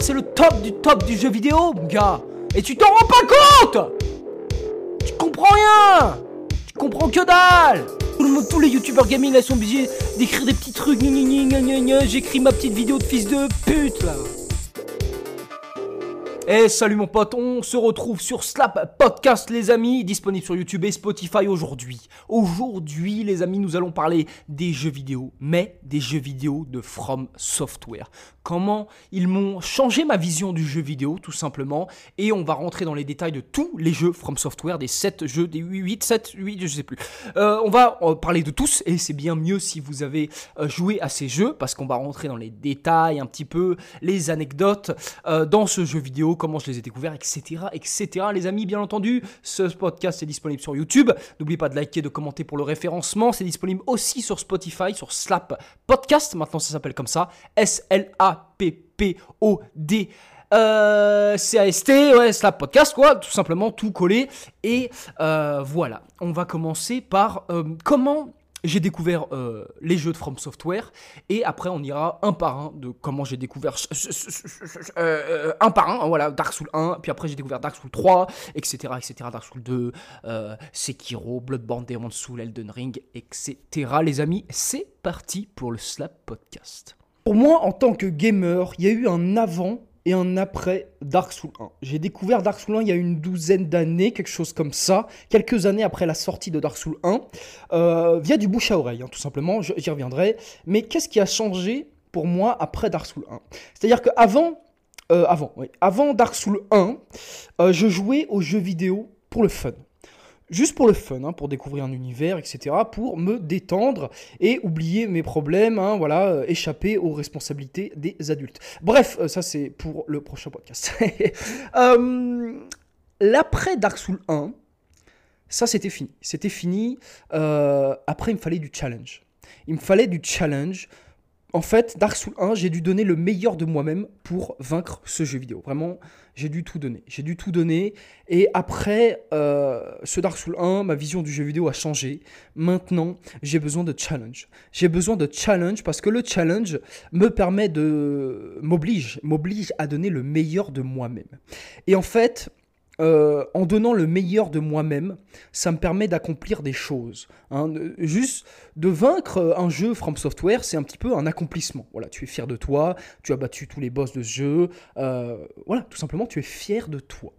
C'est le top du top du jeu vidéo, mon gars. Et tu t'en rends pas compte Tu comprends rien Tu comprends que dalle tous les youtubeurs gaming là sont obligés d'écrire des petits trucs. J'écris ma petite vidéo de fils de pute là. Eh salut mon pote, on se retrouve sur Slap Podcast les amis, disponible sur YouTube et Spotify aujourd'hui. Aujourd'hui les amis, nous allons parler des jeux vidéo, mais des jeux vidéo de From Software. Comment ils m'ont changé ma vision du jeu vidéo tout simplement et on va rentrer dans les détails de tous les jeux From Software, des 7 jeux, des 8, 7, 8, je sais plus. Euh, on va parler de tous et c'est bien mieux si vous avez euh, joué à ces jeux parce qu'on va rentrer dans les détails un petit peu, les anecdotes euh, dans ce jeu vidéo comment je les ai découverts, etc., etc. Les amis, bien entendu, ce podcast est disponible sur YouTube. N'oubliez pas de liker, de commenter pour le référencement. C'est disponible aussi sur Spotify, sur Slap Podcast. Maintenant, ça s'appelle comme ça. S-L-A-P-P-O-D. Euh, C-A-S-T, ouais, Slap Podcast, quoi, tout simplement, tout collé. Et euh, voilà, on va commencer par euh, comment j'ai découvert euh, les jeux de From Software et après on ira un par un de comment j'ai découvert euh, un par un voilà Dark Souls 1 puis après j'ai découvert Dark Souls 3 etc etc Dark Souls 2 euh, Sekiro Bloodborne Demon Soul Elden Ring etc les amis c'est parti pour le Slap Podcast. Pour moi en tant que gamer il y a eu un avant et un après Dark Souls 1. J'ai découvert Dark Souls 1 il y a une douzaine d'années, quelque chose comme ça, quelques années après la sortie de Dark Souls 1, euh, via du bouche à oreille, hein, tout simplement, j'y reviendrai. Mais qu'est-ce qui a changé pour moi après Dark Souls 1 C'est-à-dire qu'avant, euh, avant, avant Dark Souls 1, euh, je jouais aux jeux vidéo pour le fun juste pour le fun, hein, pour découvrir un univers, etc., pour me détendre et oublier mes problèmes, hein, voilà, euh, échapper aux responsabilités des adultes. Bref, euh, ça c'est pour le prochain podcast. Euh, l'après Dark Souls 1, ça c'était fini. C'était fini. après, il me fallait du challenge. Il me fallait du challenge en fait, Dark Souls 1, j'ai dû donner le meilleur de moi-même pour vaincre ce jeu vidéo. Vraiment, j'ai dû tout donner. J'ai dû tout donner. Et après euh, ce Dark Souls 1, ma vision du jeu vidéo a changé. Maintenant, j'ai besoin de challenge. J'ai besoin de challenge parce que le challenge me permet de... m'oblige, m'oblige à donner le meilleur de moi-même. Et en fait, euh, en donnant le meilleur de moi-même, ça me permet d'accomplir des choses. Hein. Juste de vaincre un jeu From Software, c'est un petit peu un accomplissement. Voilà, tu es fier de toi, tu as battu tous les boss de ce jeu. Euh, voilà, tout simplement, tu es fier de toi.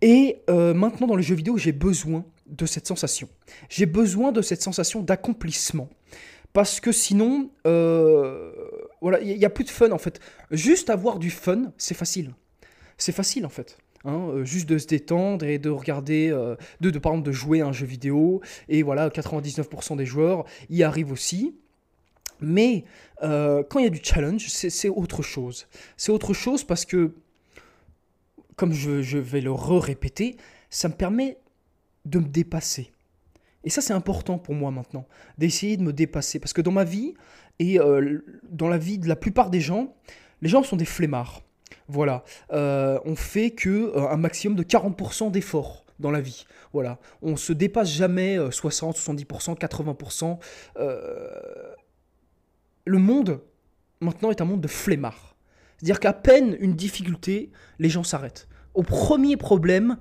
Et euh, maintenant, dans le jeu vidéo, j'ai besoin de cette sensation. J'ai besoin de cette sensation d'accomplissement. Parce que sinon, voilà, il n'y a plus de fun en fait. Juste avoir du fun, c'est facile. C'est facile en fait. Hein, euh, juste de se détendre et de regarder, euh, de, par exemple de jouer à un jeu vidéo, et voilà, 99% des joueurs y arrivent aussi. Mais euh, quand il y a du challenge, c'est autre chose. C'est autre chose parce que, comme je, je vais le re-répéter, ça me permet de me dépasser. Et ça, c'est important pour moi maintenant, d'essayer de me dépasser. Parce que dans ma vie, et dans la vie de la plupart des gens, les gens sont des flemmards. Voilà, euh, on fait que euh, un maximum de 40% d'efforts dans la vie. Voilà, on se dépasse jamais 60, 70%, 80%. le monde maintenant est un monde de flemmards. C'est-à-dire qu'à peine une difficulté, les gens s'arrêtent. Au premier problème,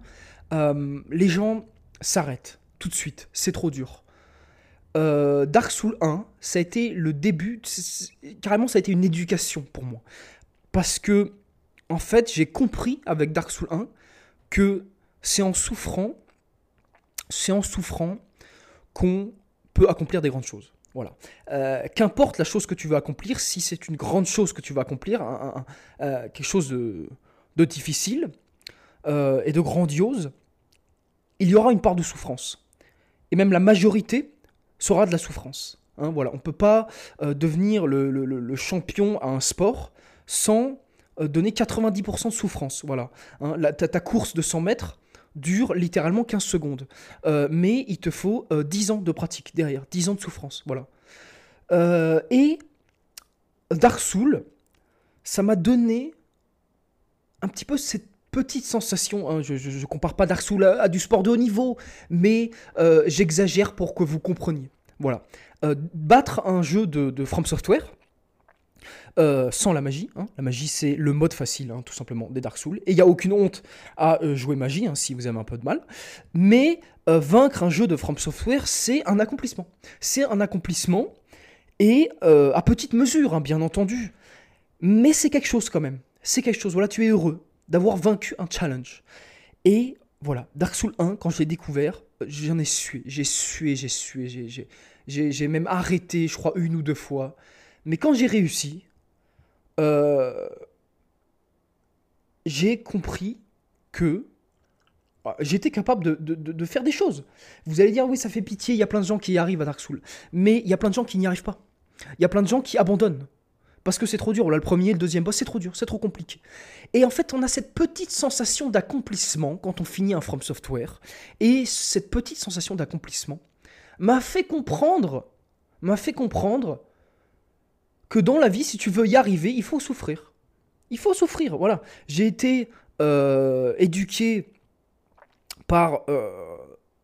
euh, les gens s'arrêtent tout de suite. C'est trop dur. Dark Souls 1, ça a été le début, carrément ça a été une éducation pour moi. Parce que en fait, j'ai compris avec Dark Souls 1 que c'est en souffrant, c'est en souffrant qu'on peut accomplir des grandes choses. Voilà. Euh, qu'importe la chose que tu veux accomplir, si c'est une grande chose que tu veux accomplir, euh, quelque chose de, difficile euh, et de grandiose, il y aura une part de souffrance. Et même la majorité sera de la souffrance. Hein, voilà. On ne peut pas devenir le, champion à un sport sans donner 90% de souffrance. Voilà. Hein, ta, course de 100 mètres dure littéralement 15 secondes. Euh, mais il te faut 10 euh, ans de pratique derrière, 10 ans de souffrance. Voilà. et Dark Souls, ça m'a donné un petit peu cette petite sensation, hein, je ne compare pas Dark Souls à, du sport de haut niveau, mais j'exagère pour que vous compreniez. Voilà. battre un jeu de, de From Software, Euh, sans la magie. hein. La magie, c'est le mode facile, hein, tout simplement, des Dark Souls. Et il n'y a aucune honte à euh, jouer magie, hein, si vous avez un peu de mal. Mais euh, vaincre un jeu de From Software, c'est un accomplissement. C'est un accomplissement, et à petite mesure, bien entendu. Mais c'est quelque chose quand même. C'est quelque chose. Voilà, tu es heureux d'avoir vaincu un challenge. Et voilà, Dark Souls 1, quand je l'ai découvert, j'en ai sué. J'ai sué, j'ai sué, j'ai même arrêté, je crois, une ou deux fois. Mais quand j'ai réussi, euh, j'ai compris que euh, j'étais capable de, de- de- de faire des choses. Vous allez dire, oui, ça fait pitié, il y a plein de gens qui y arrivent à Dark Souls. Mais il y a plein de gens qui n'y arrivent pas. Il y a plein de gens qui abandonnent. Parce que c'est trop dur. Là, le premier, le deuxième boss, c'est trop dur, c'est trop compliqué. Et en fait, on a cette petite sensation d'accomplissement quand on finit un From Software. Et cette petite sensation d'accomplissement m'a fait comprendre, m'a fait comprendre que dans la vie, si tu veux y arriver, il faut souffrir. Il faut souffrir, voilà. J'ai été euh, éduqué par euh,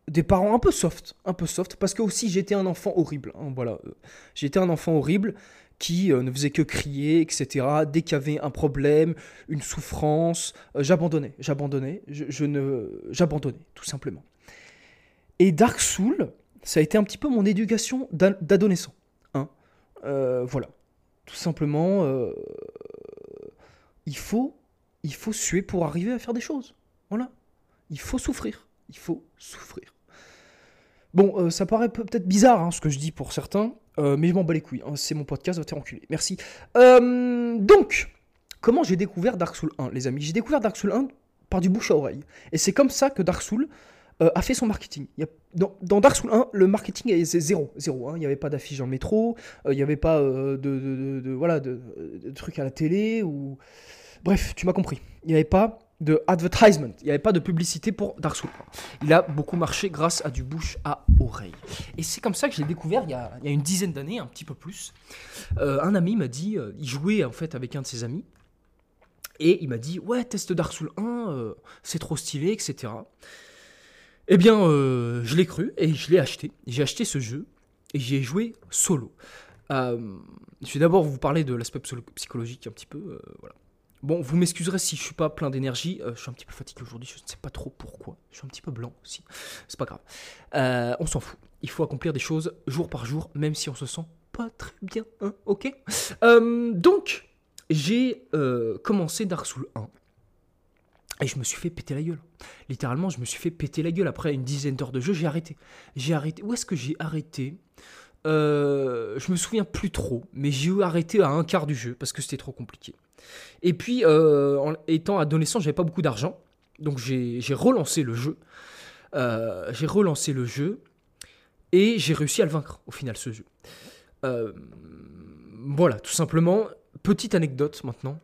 des parents un peu soft, un peu soft, parce que aussi j'étais un enfant horrible. hein, voilà, j'étais un enfant horrible qui euh, ne faisait que crier, etc. Dès qu'il y avait un problème, une souffrance, j'abandonnais, j'abandonnais, je, ne, j'abandonnais tout simplement. Et Dark Soul, ça a été un petit peu mon éducation d'a- d'adolescent. hein. Voilà, tout simplement, euh, il faut, suer pour arriver à faire des choses. Voilà, il faut souffrir, il faut souffrir. Bon, euh, ça paraît peut- peut-être bizarre hein, ce que je dis pour certains, euh, mais je m'en bats les couilles. hein, c'est mon podcast, va te faire enculer. Merci. Donc, comment j'ai découvert Dark Souls 1, les amis? J'ai découvert Dark Souls 1 par du bouche à oreille. Et c'est comme ça que Dark Souls euh, a fait son marketing. Dans, Dark Souls 1, le marketing est- c'est zéro. zéro hein. Il n'y avait pas d'affiche dans le métro, euh, il n'y avait pas euh, de, voilà, de, trucs à la télé. ou Bref, tu m'as compris. Il n'y avait pas de advertisement, il n'y avait pas de publicité pour Dark Souls 1. Il a beaucoup marché grâce à du bouche à oreille. Et c'est comme ça que j'ai découvert il y, a, il y a une dizaine d'années, un petit peu plus. Un ami m'a dit, il jouait en fait avec un de ses amis, et il m'a dit ouais teste Dark Souls 1, euh, c'est trop stylé, etc. Eh bien, euh, je l'ai cru et je l'ai acheté. J'ai acheté ce jeu et j'y ai joué solo. Euh, je vais d'abord vous parler de l'aspect psy- psychologique un petit peu. euh, voilà. Bon, vous m'excuserez si je suis pas plein d'énergie. je suis un petit peu fatigué aujourd'hui. Je ne sais pas trop pourquoi. Je suis un petit peu blanc aussi. C'est pas grave. On s'en fout. Il faut accomplir des choses jour par jour, même si on se sent pas très bien. hein, ok? Donc, j'ai commencé Dark Souls 1. Et je me suis fait péter la gueule. Littéralement, je me suis fait péter la gueule. Après une dizaine d'heures de jeu, j'ai arrêté. J'ai arrêté. Où est-ce que j'ai arrêté? Euh, Je me souviens plus trop, mais j'ai eu arrêté à un quart du jeu parce que c'était trop compliqué. Et puis, euh, en étant adolescent, j'avais pas beaucoup d'argent, donc j'ai relancé le jeu. Euh, j'ai relancé le jeu et j'ai réussi à le vaincre au final ce jeu. Euh, voilà, tout simplement. Petite anecdote maintenant.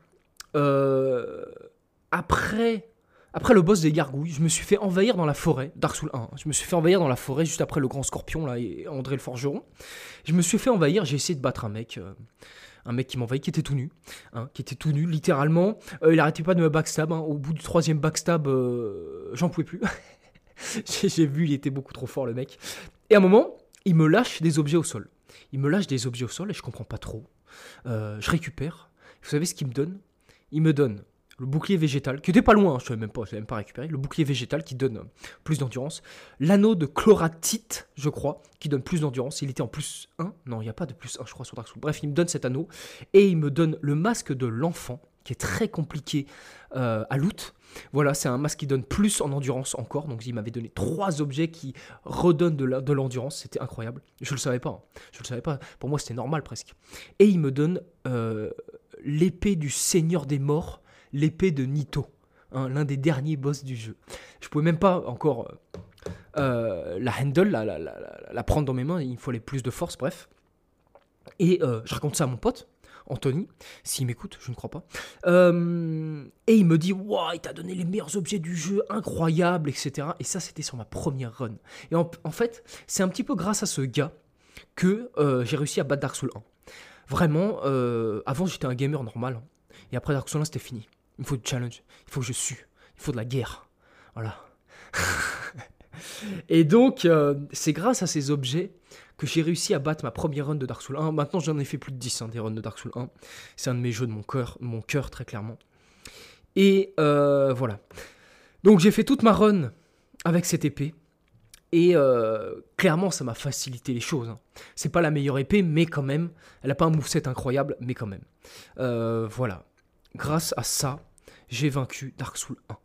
Après, après le boss des gargouilles, je me suis fait envahir dans la forêt, Dark Souls 1. Je me suis fait envahir dans la forêt juste après le grand scorpion là et André le forgeron. Je me suis fait envahir, j'ai essayé de battre un mec, euh, un mec qui m'envahit, qui était tout nu, hein, qui était tout nu, littéralement. Euh, il arrêtait pas de me backstab. hein. Au bout du troisième backstab, euh, j'en pouvais plus. j'ai vu, il était beaucoup trop fort le mec. Et à un moment, il me lâche des objets au sol. Il me lâche des objets au sol et je comprends pas trop. Je récupère. Vous savez ce qu'il me donne? Il me donne le bouclier végétal, qui était pas loin, hein, je savais même pas, je l'avais même pas récupéré, le bouclier végétal qui donne euh, plus d'endurance, l'anneau de chloratite, je crois, qui donne plus d'endurance, il était en plus 1, non, il n'y a pas de plus 1, je crois, sur Dark Souls. Bref, il me donne cet anneau, et il me donne le masque de l'enfant, qui est très compliqué euh, à loot. Voilà, c'est un masque qui donne plus en endurance encore, donc il m'avait donné trois objets qui redonnent de l'endurance, c'était incroyable. Je le savais pas, hein. je le savais pas, pour moi c'était normal presque. Et il me donne euh, l'épée du Seigneur des Morts, l'épée de Nito, hein, l'un des derniers boss du jeu. Je pouvais même pas encore euh, euh, la handle, la, prendre dans mes mains, il me fallait plus de force, bref. Et euh, je raconte ça à mon pote, Anthony, s'il m'écoute, je ne crois pas. Et il me dit, waouh, il t'a donné les meilleurs objets du jeu, incroyable, etc. Et ça, c'était sur ma première run. Et en, fait, c'est un petit peu grâce à ce gars que j'ai réussi à battre Dark Souls 1. Vraiment, avant j'étais un gamer normal. hein. Et après Dark Souls 1, c'était fini. Il faut du challenge. Il faut que je sue. Il faut de la guerre. Voilà. Et donc, euh, c'est grâce à ces objets que j'ai réussi à battre ma première run de Dark Souls 1. Maintenant, j'en ai fait plus de 10 hein, des runs de Dark Souls 1. C'est un de mes jeux de mon cœur, mon cœur très clairement. Et euh, voilà. Donc, j'ai fait toute ma run avec cette épée. Et euh, clairement, ça m'a facilité les choses. Hein. C'est pas la meilleure épée, mais quand même. Elle a pas un moveset incroyable, mais quand même. voilà. Grâce à ça, j'ai vaincu Dark Souls 1.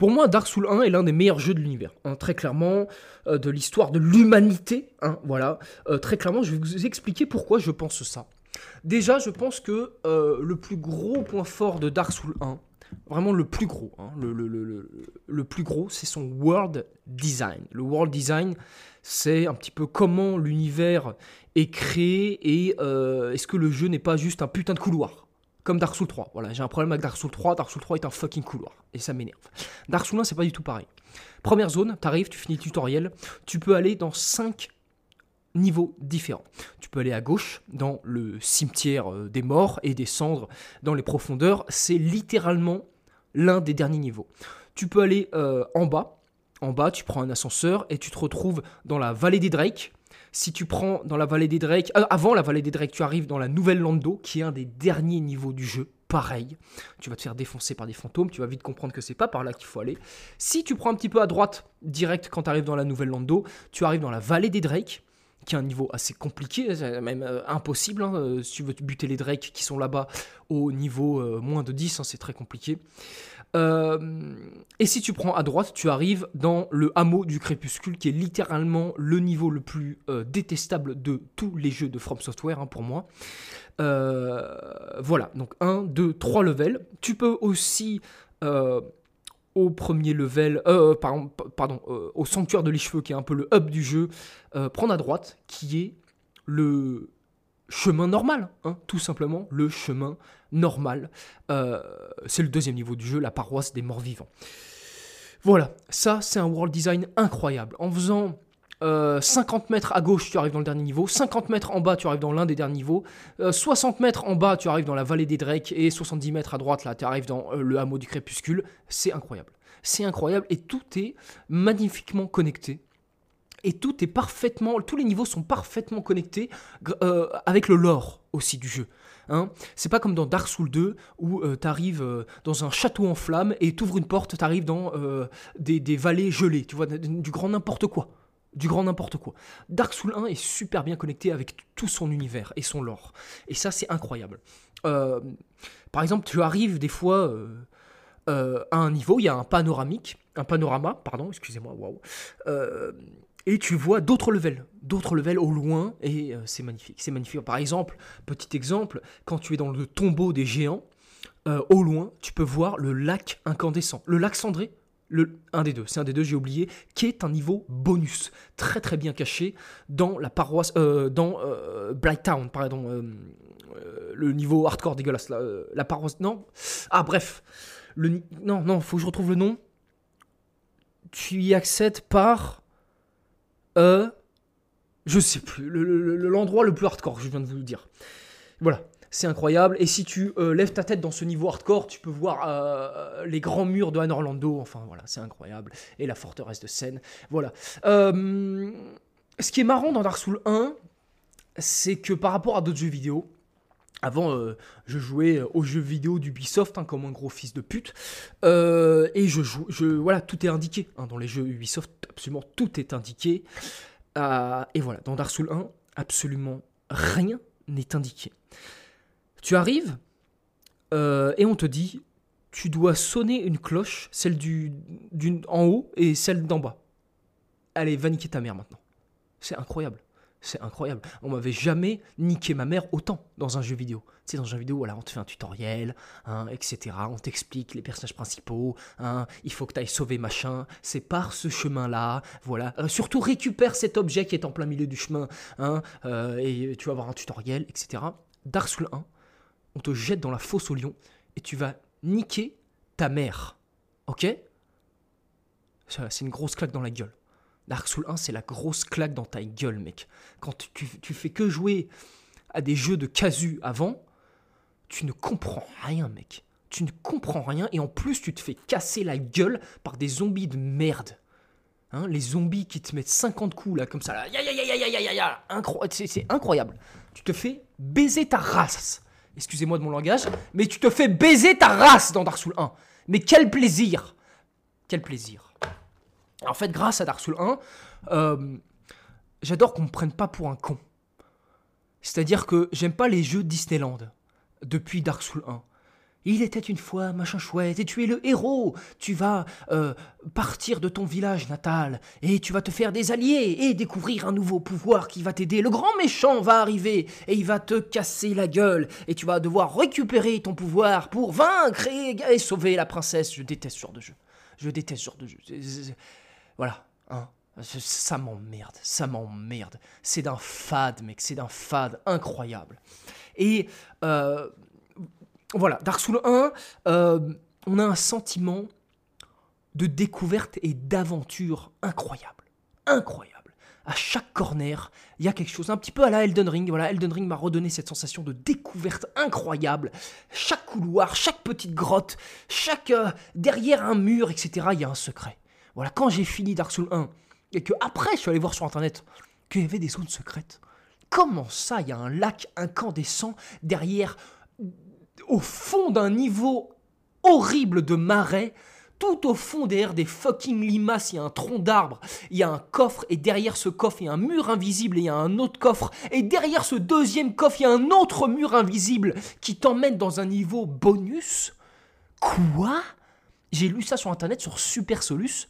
Pour moi, Dark Souls 1 est l'un des meilleurs jeux de l'univers. Hein, très clairement, euh, de l'histoire de l'humanité. Hein, voilà. Euh, très clairement, je vais vous expliquer pourquoi je pense ça. Déjà, je pense que euh, le plus gros point fort de Dark Souls 1, vraiment le plus gros, hein, le, le, plus gros, c'est son world design. Le world design, c'est un petit peu comment l'univers est créé et est-ce que le jeu n'est pas juste un putain de couloir? Comme Dark Souls 3. Voilà, j'ai un problème avec Dark Souls 3. Dark Souls 3 est un fucking couloir. Et ça m'énerve. Dark Souls 1, c'est pas du tout pareil. Première zone, t'arrives, tu finis le tutoriel. Tu peux aller dans 5 niveaux différents. Tu peux aller à gauche, dans le cimetière euh, des morts, et descendre dans les profondeurs. C'est littéralement l'un des derniers niveaux. Tu peux aller euh, en bas. En bas, tu prends un ascenseur et tu te retrouves dans la vallée des Drakes si tu prends dans la vallée des Drakes, euh, avant la vallée des Drakes, tu arrives dans la nouvelle Lando, qui est un des derniers niveaux du jeu. Pareil, tu vas te faire défoncer par des fantômes, tu vas vite comprendre que c'est pas par là qu'il faut aller. Si tu prends un petit peu à droite, direct quand tu arrives dans la nouvelle Lando, tu arrives dans la vallée des Drakes, qui est un niveau assez compliqué, même euh, impossible. Hein, euh, si tu veux buter les Drakes qui sont là-bas au niveau moins de 10, hein, c'est très compliqué. Euh, et si tu prends à droite, tu arrives dans le hameau du crépuscule, qui est littéralement le niveau le plus euh, détestable de tous les jeux de From Software, hein, pour moi. Euh, voilà, donc 1, 2, 3 levels. Tu peux aussi, au premier level, pardon, au sanctuaire de l'écheveux, qui est un peu le hub du jeu, prendre à droite, qui est le chemin normal, hein, tout simplement, le chemin normal. Euh, c'est le deuxième niveau du jeu, la paroisse des morts vivants. Voilà, ça c'est un world design incroyable. En faisant 50 euh, mètres à gauche, tu arrives dans le dernier niveau. 50 mètres en bas, tu arrives dans l'un des derniers niveaux. 60 euh, mètres en bas, tu arrives dans la vallée des Drakes. Et 70 mètres à droite, là, tu arrives dans le hameau du crépuscule. C'est incroyable. C'est incroyable et tout est magnifiquement connecté et tout est parfaitement, tous les niveaux sont parfaitement connectés euh, avec le lore aussi du jeu. Hein. C'est pas comme dans Dark Souls 2 où euh, tu arrives euh, dans un château en flammes et tu ouvres une porte, tu arrives dans des, vallées gelées, tu vois, du grand n'importe quoi. Du grand n'importe quoi. Dark Souls 1 est super bien connecté avec tout son univers et son lore. Et ça, c'est incroyable. par exemple, tu arrives des fois à un niveau, il y a un panoramique, un panorama, pardon, excusez-moi, waouh et tu vois d'autres levels, d'autres levels au loin, et euh, c'est magnifique, c'est magnifique. Par exemple, petit exemple, quand tu es dans le tombeau des géants, euh, au loin, tu peux voir le lac incandescent, le lac cendré, le, un des deux, c'est un des deux, j'ai oublié, qui est un niveau bonus, très très bien caché dans la paroisse, euh, dans Town, pardon, le niveau hardcore dégueulasse, la, la paroisse, non, ah bref, le, non, non, faut que je retrouve le nom, tu y accèdes par euh, je sais plus, l'endroit le, plus hardcore, je viens de vous le dire. Voilà, c'est incroyable. Et si tu euh, lèves ta tête dans ce niveau hardcore, tu peux voir euh, les grands murs de Han Orlando. Enfin voilà, c'est incroyable. Et la forteresse de Seine. Voilà. Euh, ce qui est marrant dans Dark Souls 1, c'est que par rapport à d'autres jeux vidéo, avant, euh, je jouais euh, aux jeux vidéo d'Ubisoft hein, comme un gros fils de pute. Euh, et je joue, je, voilà, tout est indiqué. Hein, dans les jeux Ubisoft, absolument tout est indiqué. et voilà, dans Dark Souls 1, absolument rien n'est indiqué. Tu arrives et on te dit, tu dois sonner une cloche, celle du, en haut et celle d'en bas. Allez, va niquer ta mère maintenant. C'est incroyable. C'est incroyable. On m'avait jamais niqué ma mère autant dans un jeu vidéo. Tu sais, dans un jeu vidéo, voilà, on te fait un tutoriel, hein, etc. On t'explique les personnages principaux. Hein, il faut que tu ailles sauver machin. C'est par ce chemin-là. Voilà. Euh, surtout, récupère cet objet qui est en plein milieu du chemin. Hein, euh, et tu vas avoir un tutoriel, etc. Dark Souls 1, on te jette dans la fosse au lion et tu vas niquer ta mère. Ok? C'est une grosse claque dans la gueule. Dark Souls 1, c'est la grosse claque dans ta gueule, mec. Quand tu, tu fais que jouer à des jeux de casu avant, tu ne comprends rien, mec. Tu ne comprends rien et en plus, tu te fais casser la gueule par des zombies de merde. Hein, les zombies qui te mettent 50 coups là comme ça ya, ya, ya, ya, c'est incroyable. Tu te fais baiser ta race. Excusez-moi de mon langage, mais tu te fais baiser ta race dans Dark Souls 1. Mais quel plaisir Quel plaisir En fait, grâce à Dark Souls 1, euh, j'adore qu'on me prenne pas pour un con. C'est-à-dire que j'aime pas les jeux Disneyland depuis Dark Souls 1. Il était une fois, machin chouette, et tu es le héros. Tu vas euh, partir de ton village natal, et tu vas te faire des alliés, et découvrir un nouveau pouvoir qui va t'aider. Le grand méchant va arriver, et il va te casser la gueule, et tu vas devoir récupérer ton pouvoir pour vaincre et, et sauver la princesse. Je déteste ce genre de jeu. Je déteste ce genre de jeu. Voilà, hein. Ça m'emmerde, ça m'emmerde. C'est d'un fade, mec, c'est d'un fade incroyable. Et euh, voilà, Dark Souls 1, euh, on a un sentiment de découverte et d'aventure incroyable. Incroyable. À chaque corner, il y a quelque chose, un petit peu à la Elden Ring. Voilà, Elden Ring m'a redonné cette sensation de découverte incroyable. Chaque couloir, chaque petite grotte, chaque euh, derrière un mur, etc. Il y a un secret. Voilà, quand j'ai fini Dark Souls 1 et que après je suis allé voir sur internet qu'il y avait des zones secrètes. Comment ça, il y a un lac incandescent derrière au fond d'un niveau horrible de marais, tout au fond derrière des fucking limaces, il y a un tronc d'arbre, il y a un coffre, et derrière ce coffre, il y a un mur invisible, et il y a un autre coffre, et derrière ce deuxième coffre, il y a un autre mur invisible qui t'emmène dans un niveau bonus? Quoi? J'ai lu ça sur internet, sur Super Solus.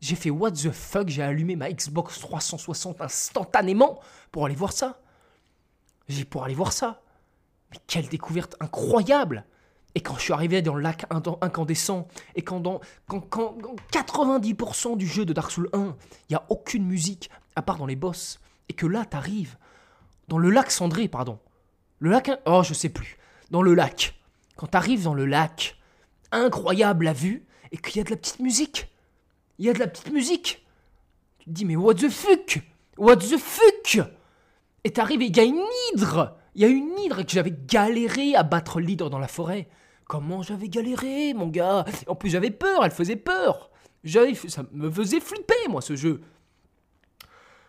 J'ai fait what the fuck, j'ai allumé ma Xbox 360 instantanément pour aller voir ça. J'ai pour aller voir ça. Mais quelle découverte incroyable Et quand je suis arrivé dans le lac incandescent, et quand dans quand, quand- quand 90% du jeu de Dark Souls 1, il n'y a aucune musique, à part dans les boss, et que là, t'arrives dans le lac cendré, pardon. Le lac... Oh, je sais plus. Dans le lac. Quand t'arrives dans le lac, incroyable la vue, et qu'il y a de la petite musique. Il y a de la petite musique. Tu te dis, mais what the fuck? What the fuck? Et t'arrives et il y a une hydre Il y a une hydre que j'avais galéré à battre l'hydre dans la forêt. Comment j'avais galéré, mon gars? En plus, j'avais peur, elle faisait peur. Ça me faisait flipper, moi, ce jeu.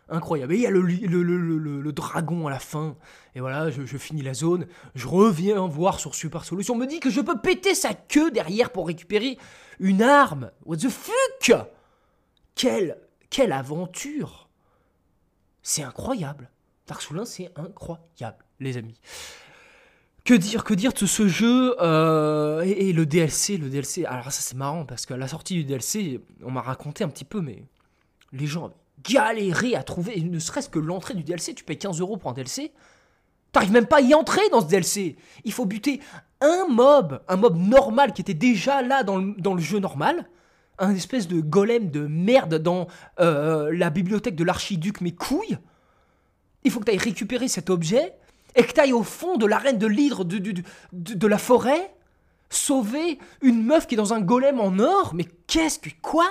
Incroyable. Et il y a le, le, le- dragon à la fin. Et voilà, je, finis la zone. Je reviens voir sur Super Solution. On me dit que je peux péter sa queue derrière pour récupérer une arme. What the fuck? Quelle, quelle aventure C'est incroyable. Dark Souls 1, c'est incroyable, les amis. Que dire, que dire de ce jeu euh, et, et le DLC, le DLC. Alors ça c'est marrant parce qu'à la sortie du DLC, on m'a raconté un petit peu, mais les gens galéré à trouver, ne serait-ce que l'entrée du DLC, tu payes 15 euros pour un DLC, t'arrives même pas à y entrer dans ce DLC. Il faut buter un mob, un mob normal qui était déjà là dans le, jeu normal, un espèce de golem de merde dans euh, la bibliothèque de l'archiduc, mes couilles. Il faut que tu ailles récupérer cet objet et que tu ailles au fond de l'arène de l'hydre de la forêt sauver une meuf qui est dans un golem en or. Mais qu'est-ce que. Quoi?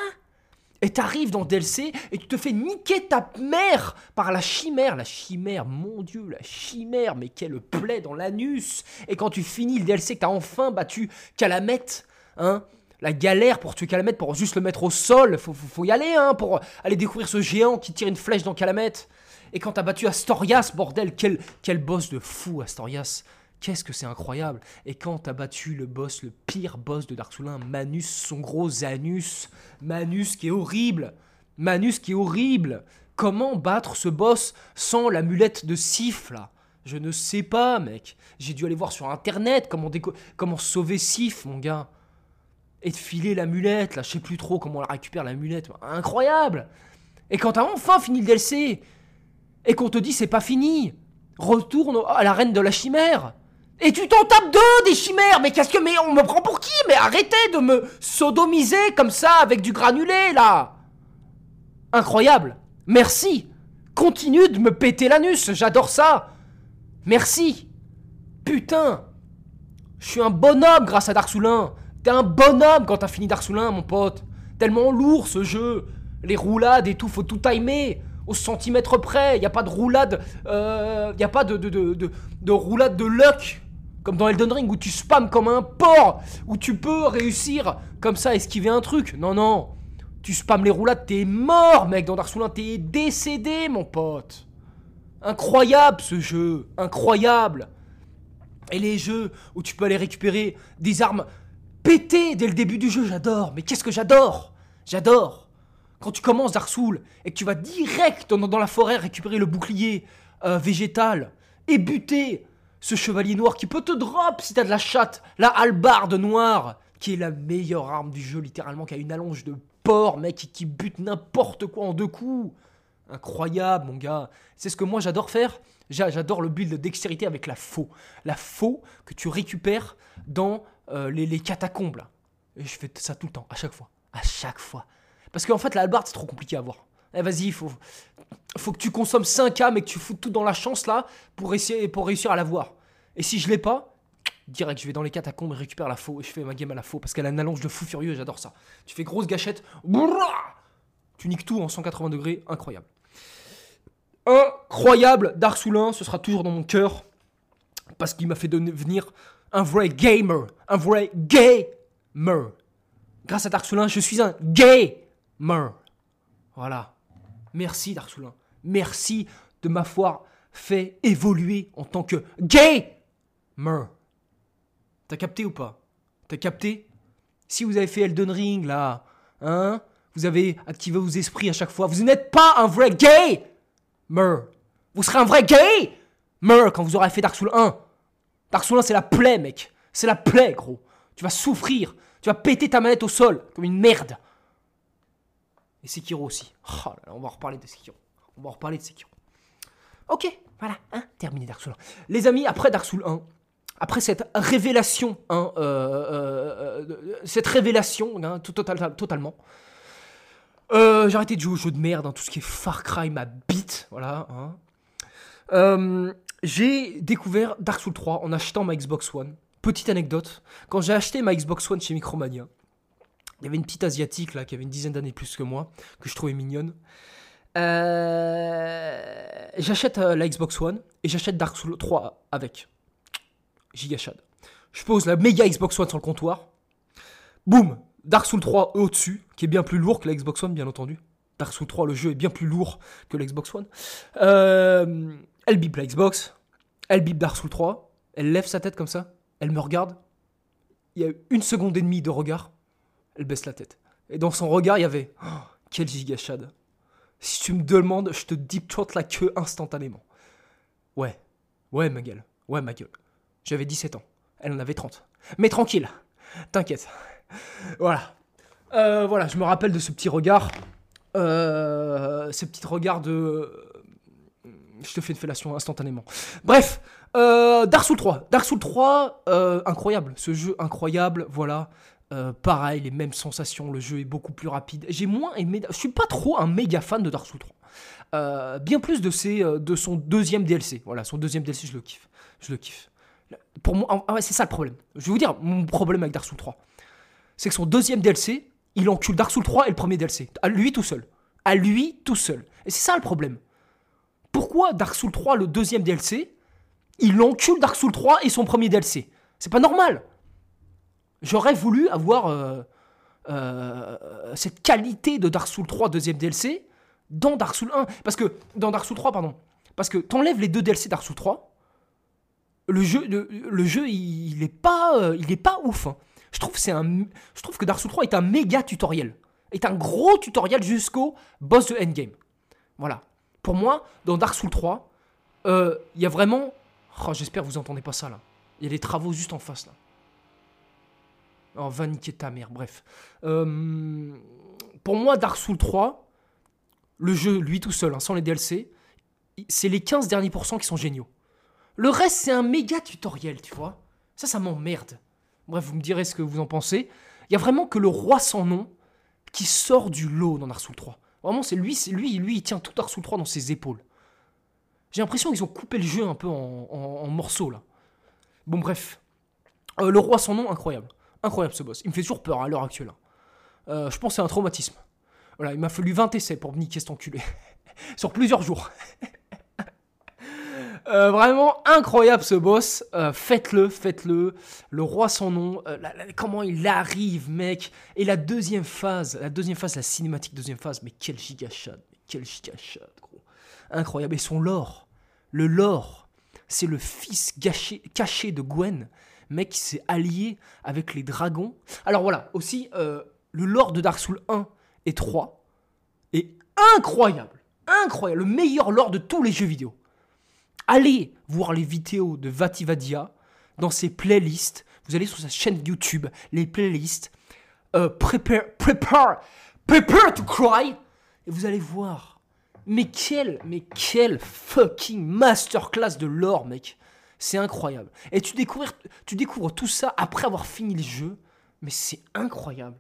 Et t'arrives dans DLC et tu te fais niquer ta mère par la chimère. La chimère, mon dieu, la chimère, mais quelle plaie dans l'anus. Et quand tu finis le DLC, t'as enfin battu Calamette, hein la galère pour tuer Calamette, pour juste le mettre au sol, faut, faut, faut y aller, hein, pour aller découvrir ce géant qui tire une flèche dans Calamette. Et quand t'as battu Astorias, bordel, quel, quel boss de fou, Astorias. Qu'est-ce que c'est incroyable. Et quand t'as battu le boss, le pire boss de Dark Souls 1, Manus, son gros anus. Manus qui est horrible. Manus qui est horrible. Comment battre ce boss sans l'amulette de Sif, là? Je ne sais pas, mec. J'ai dû aller voir sur internet comment sauver Sif, mon gars. Et de filer l'amulette, là, je sais plus trop comment on la récupère, l'amulette. Incroyable Et quand t'as enfin fini le DLC, et qu'on te dit c'est pas fini, retourne à la reine de la chimère. Et tu t'en tapes deux des chimères. Mais qu'est-ce que... Mais on me prend pour qui? Mais arrêtez de me sodomiser comme ça avec du granulé, là. Incroyable. Merci. Continue de me péter l'anus, j'adore ça. Merci. Putain. Je suis un bonhomme grâce à 1 T'es un bonhomme quand t'as fini 1, mon pote. Tellement lourd ce jeu. Les roulades et tout, faut tout timer. Au centimètre près, y a pas de roulade, euh, y a pas de, de, de, de, de roulade de luck comme dans Elden Ring où tu spams comme un porc, où tu peux réussir comme ça esquiver un truc. Non, non, Tu spams les roulades, t'es mort, mec. Dans Dark Souls 1, t'es décédé, mon pote. Incroyable ce jeu. Incroyable. Et les jeux où tu peux aller récupérer des armes pétées dès le début du jeu, j'adore. Mais qu'est-ce que j'adore? J'adore. Quand tu commences Dark Souls et que tu vas direct dans, la forêt récupérer le bouclier euh, végétal et buter ce chevalier noir qui peut te drop si t'as de la chatte, la halbarde noire, qui est la meilleure arme du jeu littéralement, qui a une allonge de porc, mec, qui, bute n'importe quoi en deux coups. Incroyable, mon gars. C'est ce que moi j'adore faire. J'adore le build de dextérité avec la faux. La faux que tu récupères dans euh, les, catacombes. Et je fais ça tout le temps, à chaque fois. À chaque fois. Parce qu'en fait, la hallebarde, c'est trop compliqué à avoir. Eh, vas-y, il faut, faut que tu consommes 5 âmes et que tu fous tout dans la chance là pour, essayer, pour réussir à l'avoir. Et si je l'ai pas, direct, je vais dans les catacombes et récupère la faux. Et je fais ma game à la faux parce qu'elle a une allonge de fou furieux j'adore ça. Tu fais grosse gâchette. Tu niques tout en 180 degrés. Incroyable incroyable. Dark Souls 1, ce sera toujours dans mon cœur. Parce qu'il m'a fait devenir un vrai gamer. Un vrai gamer. Grâce à Dark Souls 1, je suis un gamer. Voilà. Merci Dark Souls 1. Merci de m'avoir fait évoluer en tant que gamer. T'as capté ou pas? T'as capté? Si vous avez fait Elden Ring là, hein Vous avez activé vos esprits à chaque fois. Vous n'êtes pas un vrai gay Meur. Vous serez un vrai gay Meur quand vous aurez fait Dark Souls 1. Dark Souls 1, c'est la plaie, mec. C'est la plaie, gros. Tu vas souffrir. Tu vas péter ta manette au sol comme une merde. Et Sekiro aussi. Oh là là, on va reparler de Sekiro. On va en reparler de Sekiro. Ok, voilà, hein, terminé Dark Souls 1. Les amis, après Dark Souls 1, après cette révélation, hein, euh, euh, euh, cette révélation, hein, totalement, j'ai arrêté de jouer aux jeux de merde, hein, tout ce qui est Far Cry, ma bite, voilà. Hein. J'ai découvert Dark Souls 3 en achetant ma Xbox One. Petite anecdote, quand j'ai acheté ma Xbox One chez Micromania, il y avait une petite asiatique là qui avait une dizaine d'années plus que moi, que je trouvais mignonne. Euh, j'achète la Xbox One et j'achète Dark Souls 3 avec. Gigachad. Je pose la méga Xbox One sur le comptoir. Boum, Dark Souls 3 au-dessus, qui est bien plus lourd que la Xbox One, bien entendu. Dark Souls 3, le jeu est bien plus lourd que la Xbox One. Euh, elle bip la Xbox, elle bip Dark Souls 3, elle lève sa tête comme ça, elle me regarde. Il y a une seconde et demie de regard, elle baisse la tête. Et dans son regard, il y avait oh, quel gigachad. Si tu me demandes, je te deep throat la queue instantanément. Ouais, ouais, ma gueule, ouais, ma gueule. J'avais 17 ans, elle en avait 30. Mais tranquille, t'inquiète, voilà. Euh, voilà, je me rappelle de ce petit regard. Euh, ce petit regard de. Je te fais une fellation instantanément. Bref, euh, Dark Souls 3. Dark Souls 3, euh, incroyable. Ce jeu incroyable, voilà. Pareil, les mêmes sensations. Le jeu est beaucoup plus rapide. J'ai moins aimé. Je suis pas trop un méga fan de Dark Souls 3. bien plus de, ses, de son deuxième DLC. Voilà, son deuxième DLC, je le kiffe. Je le kiffe. Pour moi, ah c'est ça le problème. Je vais vous dire mon problème avec Dark Souls 3 c'est que son deuxième DLC, il encule Dark Souls 3 et le premier DLC. À lui tout seul. À lui tout seul. Et c'est ça le problème. Pourquoi Dark Souls 3, le deuxième DLC, il encule Dark Souls 3 et son premier DLC C'est pas normal. J'aurais voulu avoir euh, euh, cette qualité de Dark Souls 3 deuxième DLC dans Dark Souls 1. Parce que, dans Dark Souls 3, pardon. Parce que t'enlèves les deux DLC Dark Souls 3, le jeu, le, jeu il, est pas, euh, est pas ouf. Hein. Je trouve, c'est un, je trouve que Dark Souls 3 est un méga tutoriel. Est un gros tutoriel jusqu'au boss de endgame. Voilà. Pour moi, dans Dark Souls 3, euh, il y a vraiment... Oh, J'espère que vous entendez pas ça là. Il y a des travaux juste en face là. Oh, va niquer ta mère, bref. Euh, pour moi, Dark Souls 3, le jeu, lui tout seul, hein, sans les DLC, c'est les 15 derniers pourcents qui sont géniaux. Le reste, c'est un méga tutoriel, tu vois. Ça, ça m'emmerde. Bref, vous me direz ce que vous en pensez. Il y a vraiment que le roi sans nom qui sort du lot dans Dark Souls 3. Vraiment, c'est lui, lui, lui, il tient tout Dark Souls 3 dans ses épaules. J'ai l'impression qu'ils ont coupé le jeu un peu en, morceaux là. Bon, bref. Euh, le roi sans nom, incroyable. Incroyable ce boss. Il me fait toujours peur à l'heure actuelle. Euh, je pense que c'est un traumatisme. Voilà, il m'a fallu 20 essais pour niquer cet enculé. Sur plusieurs jours. Euh, vraiment incroyable ce boss. Euh, faites-le, faites-le. Le roi sans nom. Comment il arrive, mec. Et la deuxième phase, la deuxième phase, la cinématique deuxième phase. Mais quel gigashot, quel gigashot, gros. Incroyable. Et son lore. Le lore, c'est le fils caché de Gwen. Mec qui s'est allié avec les dragons. Alors voilà, aussi, le lore de Dark Souls 1 et 3 est incroyable. Incroyable. Le meilleur lore de tous les jeux vidéo. Allez voir les vidéos de Vativadia dans ses playlists. Vous allez sur sa chaîne YouTube, les playlists. Euh, prepare, prepare, prepare to cry. Et vous allez voir. Mais quel, mais quel fucking masterclass de lore, mec. C'est incroyable. Et tu découvres, tu découvres tout ça après avoir fini le jeu. Mais c'est incroyable.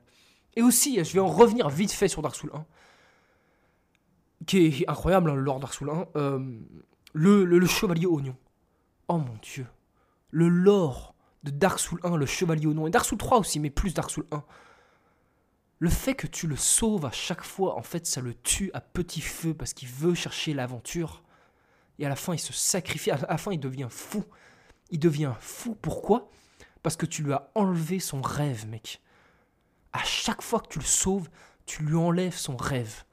Et aussi, je vais en revenir vite fait sur Dark Souls 1. Qui est incroyable, hein, le lore Dark Souls 1. Euh, le, chevalier oignon. Oh mon dieu. Le lore de Dark Souls 1, le chevalier oignon. Et Dark Souls 3 aussi, mais plus Dark Souls 1. Le fait que tu le sauves à chaque fois, en fait, ça le tue à petit feu parce qu'il veut chercher l'aventure. Et à la fin, il se sacrifie. À la fin, il devient fou. Il devient fou. Pourquoi? Parce que tu lui as enlevé son rêve, mec. À chaque fois que tu le sauves, tu lui enlèves son rêve.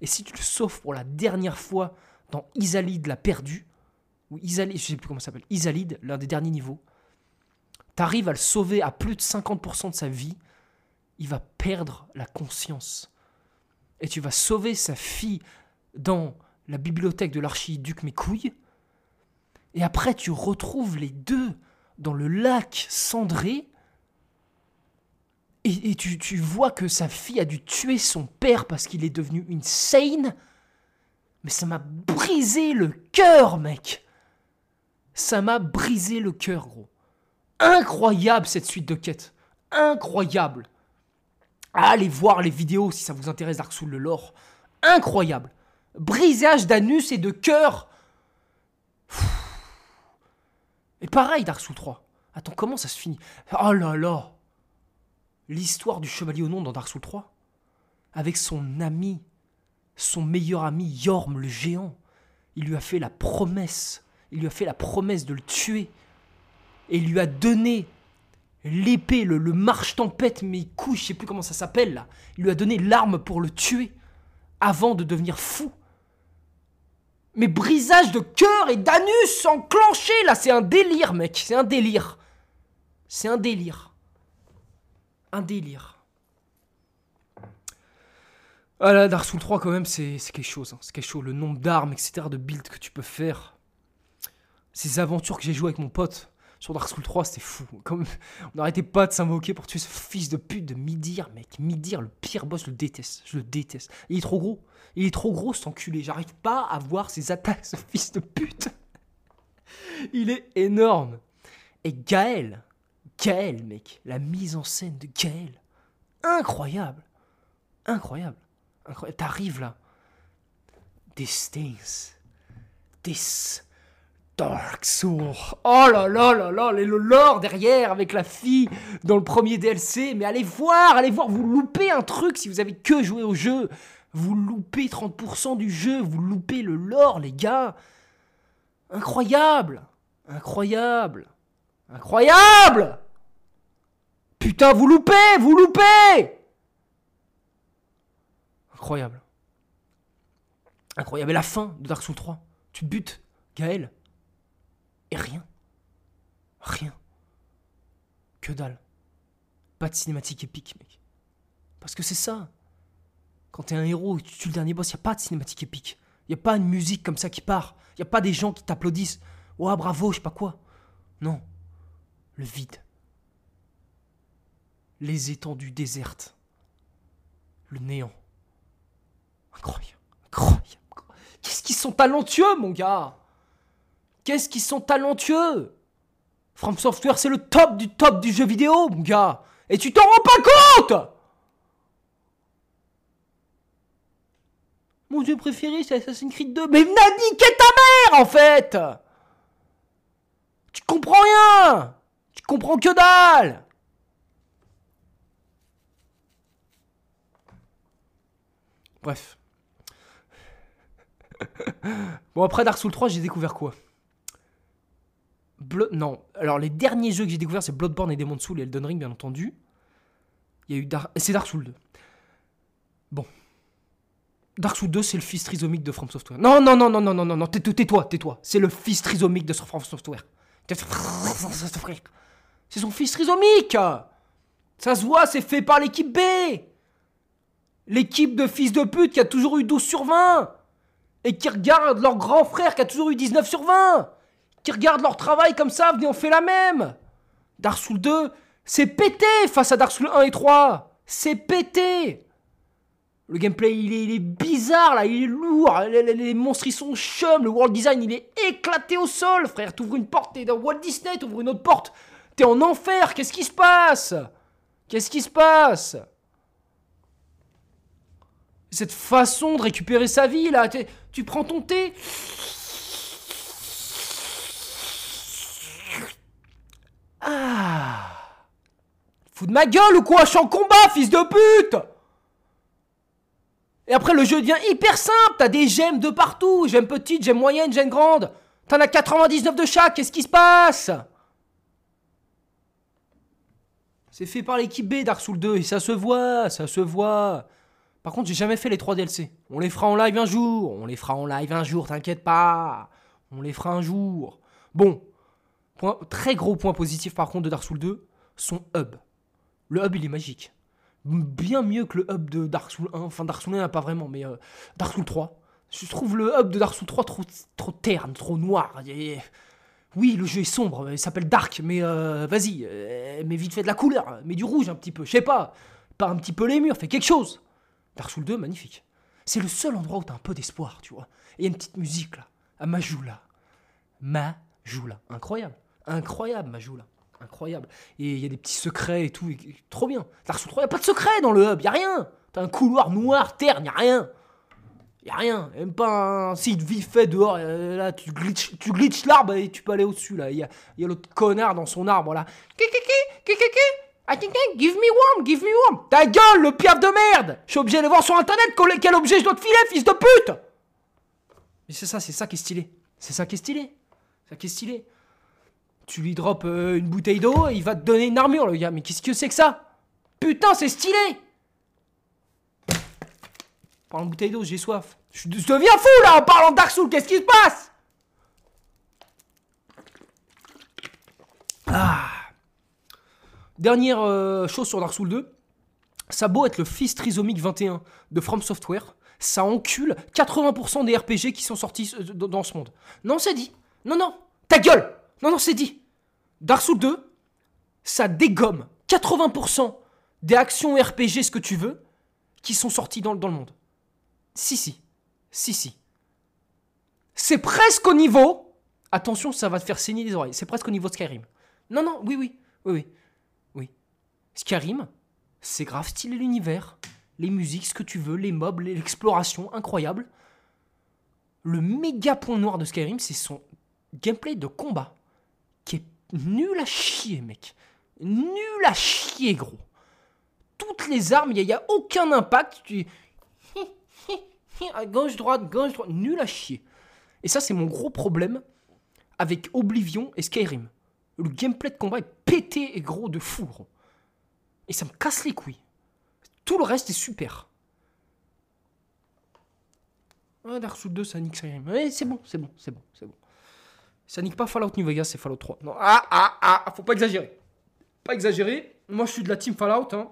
Et si tu le sauves pour la dernière fois dans Isalide l'a perdu, ou Isalide, je sais plus comment ça s'appelle, Isalide, l'un des derniers niveaux, t'arrives à le sauver à plus de 50% de sa vie, il va perdre la conscience. Et tu vas sauver sa fille dans la bibliothèque de l'archiduc Mécouille, et après tu retrouves les deux dans le lac cendré, et, tu, tu, vois que sa fille a dû tuer son père parce qu'il est devenu une insane, mais ça m'a brisé le cœur, mec. Ça m'a brisé le cœur, gros. Incroyable cette suite de quêtes. Incroyable. Allez voir les vidéos si ça vous intéresse Dark Souls le lore. Incroyable. Brisage d'anus et de cœur. Et pareil Dark Souls 3. Attends, comment ça se finit? Oh là là. L'histoire du chevalier au nom dans Dark Souls 3. Avec son ami son meilleur ami Yorm le géant. Il lui a fait la promesse, il lui a fait la promesse de le tuer. Et il lui a donné l'épée, le, marche-tempête, mes couilles, je sais plus comment ça s'appelle là. Il lui a donné l'arme pour le tuer, avant de devenir fou. Mais brisage de cœur et d'anus enclenché là, c'est un délire mec, c'est un délire. C'est un délire. Un délire. Ah là, Dark Souls 3 quand même, c'est quelque chose. Hein. C'est quelque chose. Le nombre d'armes, etc., de builds que tu peux faire. Ces aventures que j'ai jouées avec mon pote sur Dark Souls 3, c'était fou. Comme on n'arrêtait pas de s'invoquer pour tuer ce fils de pute de Midir, mec. Midir, le pire boss, je le déteste. Je le déteste. Il est trop gros. Il est trop gros, cet enculé. J'arrive pas à voir ses attaques, ce fils de pute. Il est énorme. Et Gaël, Gaël, mec, la mise en scène de Gaël, incroyable. Incroyable. Incroyable. T'arrives là. This things. This Dark Soul. Oh là là là là, le lore derrière avec la fille dans le premier DLC. Mais allez voir, allez voir, vous loupez un truc si vous avez que joué au jeu. Vous loupez 30% du jeu, vous loupez le lore, les gars. Incroyable. Incroyable. Incroyable. Putain, vous loupez, vous loupez. Incroyable. Incroyable. Et la fin de Dark Souls 3. Tu te butes, Gaël. Rien. Rien. Que dalle. Pas de cinématique épique, mec. Parce que c'est ça. Quand t'es un héros et tu tues le dernier boss, y a pas de cinématique épique. Y a pas une musique comme ça qui part. Y a pas des gens qui t'applaudissent. Oh bravo, je sais pas quoi. Non. Le vide. Les étendues désertes. Le néant. Incroyable, incroyable. Qu'est-ce qu'ils sont talentueux, mon gars Qu'est-ce qu'ils sont talentueux! From Software, c'est le top du top du jeu vidéo, mon gars. Et tu t'en rends pas compte! Mon jeu préféré, c'est Assassin's Creed 2. Mais Nadi, qu'est ta mère, en fait! Tu comprends rien! Tu comprends que dalle! Bref. bon, après Dark Souls 3, j'ai découvert quoi? Non, alors les derniers jeux que j'ai découverts, c'est Bloodborne et Demon's Souls et Elden Ring, bien entendu. Il y a eu. C'est Dark Souls 2. Bon. Dark Souls 2, c'est le fils trisomique de From Software. Non, non, non, non, non, non, non, non, tais-toi, tais-toi. C'est le fils trisomique de From Software. C'est son fils trisomique Ça se voit, c'est fait par l'équipe B L'équipe de fils de pute qui a toujours eu 12 sur 20 Et qui regarde leur grand frère qui a toujours eu 19 sur 20 Qui regarde leur travail comme ça, venez on fait la même. Dark Souls 2, c'est pété face à Dark Souls 1 et 3 C'est pété. Le gameplay, il est, bizarre, là, il est lourd, les, monstres, ils sont chum, le world design, il est éclaté au sol, frère. T'ouvres une porte, t'es dans Walt Disney, t'ouvres une autre porte, t'es en enfer, qu'est-ce qui se passe? Qu'est-ce qui se passe? Cette façon de récupérer sa vie, là, tu prends ton thé... Ah Fous de ma gueule ou quoi? Je suis en combat, fils de pute et après, le jeu devient hyper simple. T'as des gemmes de partout. Gemmes petites, gemmes moyennes, gemmes grandes. T'en as 99 de chaque. Qu'est-ce qui se passe? C'est fait par l'équipe B Dark Souls 2 et ça se voit, ça se voit. Par contre, j'ai jamais fait les 3 DLC. On les fera en live un jour. On les fera en live un jour, t'inquiète pas. On les fera un jour. Bon. Très gros point positif par contre de Dark Souls 2, son hub. Le hub, il est magique bien mieux que le hub de Dark Souls 1. Enfin, Dark Souls 1, pas vraiment, mais euh, Dark Souls 3. Je trouve le hub de Dark Souls 3 trop, terne, trop noir. Oui, le jeu est sombre, il s'appelle Dark, mais euh, vas-y, euh, mais vite fait de la couleur, mais du rouge un petit peu, je sais pas. Pas un petit peu les murs, fais quelque chose. Dark Souls 2, magnifique. C'est le seul endroit où t'as un peu d'espoir, tu vois. Et y a une petite musique là, à Majula. Majula. Incroyable. Incroyable, Majula incroyable. Et il y a des petits secrets et tout, trop bien. Dark Souls 3, il a pas de secret dans le hub, il a rien. T'as un couloir noir, terre, il a rien. Il a rien, même pas un site vite fait dehors. Là, tu glitches, tu glitches l'arbre et tu peux aller au-dessus. Là, il y a, l'autre connard dans son arbre là. Give me one, give me one. Ta gueule, le piaf de merde. Je suis obligé de voir sur internet quel objet je dois te filer, fils de pute. Mais c'est ça, c'est ça qui est stylé. C'est ça qui est stylé. C'est ça qui est stylé. Tu lui drops euh, une bouteille d'eau, il va te donner une armure, le gars. Mais qu'est-ce que c'est que ça? Putain, c'est stylé Parle de bouteille d'eau, j'ai soif. Je, deviens fou là en parlant de Dark Souls, qu'est-ce qui se passe? Ah Dernière euh, chose sur Dark Souls 2. Ça beau être le fils trisomique 21 de From Software, ça encule 80% des RPG qui sont sortis euh, dans ce monde. Non, c'est dit. Non, non. Ta gueule non, non, c'est dit. Dark Souls 2, ça dégomme 80% des actions RPG, ce que tu veux, qui sont sorties dans, le monde. Si, si. Si, si. C'est presque au niveau. Attention, ça va te faire saigner les oreilles. C'est presque au niveau de Skyrim. Non, non, oui, oui. Oui, oui. Oui. Skyrim, c'est grave stylé l'univers. Les musiques, ce que tu veux, les mobs, l'exploration, incroyable. Le méga point noir de Skyrim, c'est son gameplay de combat qui est nul à chier, mec. Nul à chier, gros. Toutes les armes, il n'y a, aucun impact. Tu... gauche, droite, gauche, droite. Nul à chier. Et ça, c'est mon gros problème avec Oblivion et Skyrim. Le gameplay de combat est pété et gros de fou, gros. Et ça me casse les couilles. Tout le reste est super. Ah, Dark Souls 2, ça nique Skyrim. C'est bon, c'est bon, c'est bon, c'est bon. Ça nique pas Fallout New Vegas, c'est Fallout 3. Non, ah, ah, ah, faut pas exagérer. Pas exagérer. Moi, je suis de la team Fallout, hein.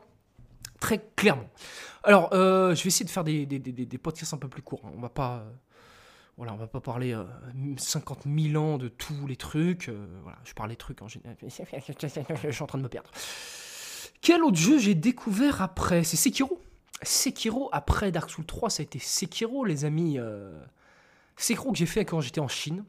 très clairement. Alors, euh, je vais essayer de faire des, des, des, podcasts un peu plus courts. Hein. On va pas, euh, voilà, on va pas parler 50 euh, 000 ans de tous les trucs. voilà, je parle des trucs en général. je suis en train de me perdre. Quel autre jeu j'ai découvert après? C'est Sekiro. Sekiro, après Dark Souls 3, ça a été Sekiro, les amis. Sekiro que j'ai fait quand j'étais en Chine.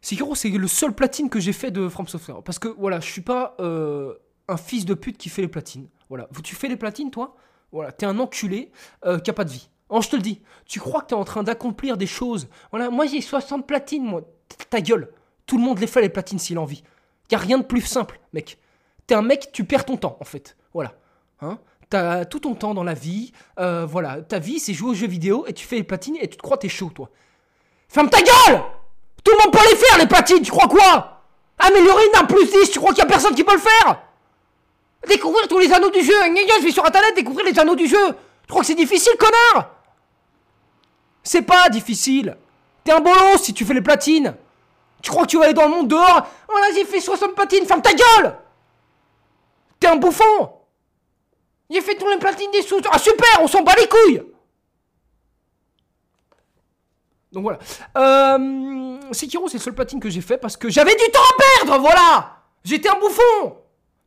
C'est le seul platine que j'ai fait de From Software. Parce que voilà, je suis pas euh, un fils de pute qui fait les platines. Voilà, tu fais les platines, toi? Voilà, t'es un enculé euh, qui a pas de vie. Oh, je te le dis, tu crois que t'es en train d'accomplir des choses? Voilà, moi j'ai 60 platines, moi. Ta gueule. Tout le monde les fait les platines s'il a envie. Y a rien de plus simple, mec. T'es un mec, tu perds ton temps, en fait. Voilà. Hein? T'as tout ton temps dans la vie. Euh, voilà, ta vie, c'est jouer aux jeux vidéo et tu fais les platines et tu te crois t'es chaud, toi. Ferme ta gueule tout le monde peut les faire, les platines, tu crois quoi? Améliorer arme plus 10, tu crois qu'il y a personne qui peut le faire? Découvrir tous les anneaux du jeu. Je vais sur internet découvrir les anneaux du jeu. Tu crois que c'est difficile, connard? C'est pas difficile. T'es un bolos si tu fais les platines. Tu crois que tu vas aller dans le monde dehors? Oh là, j'ai fait 60 platines, ferme ta gueule T'es un bouffon J'ai fait tous les platines des sous. Ah super, on s'en bat les couilles donc voilà. Euh, Sekiro, c'est le seul platine que j'ai fait parce que j'avais du temps à perdre, voilà! J'étais un bouffon!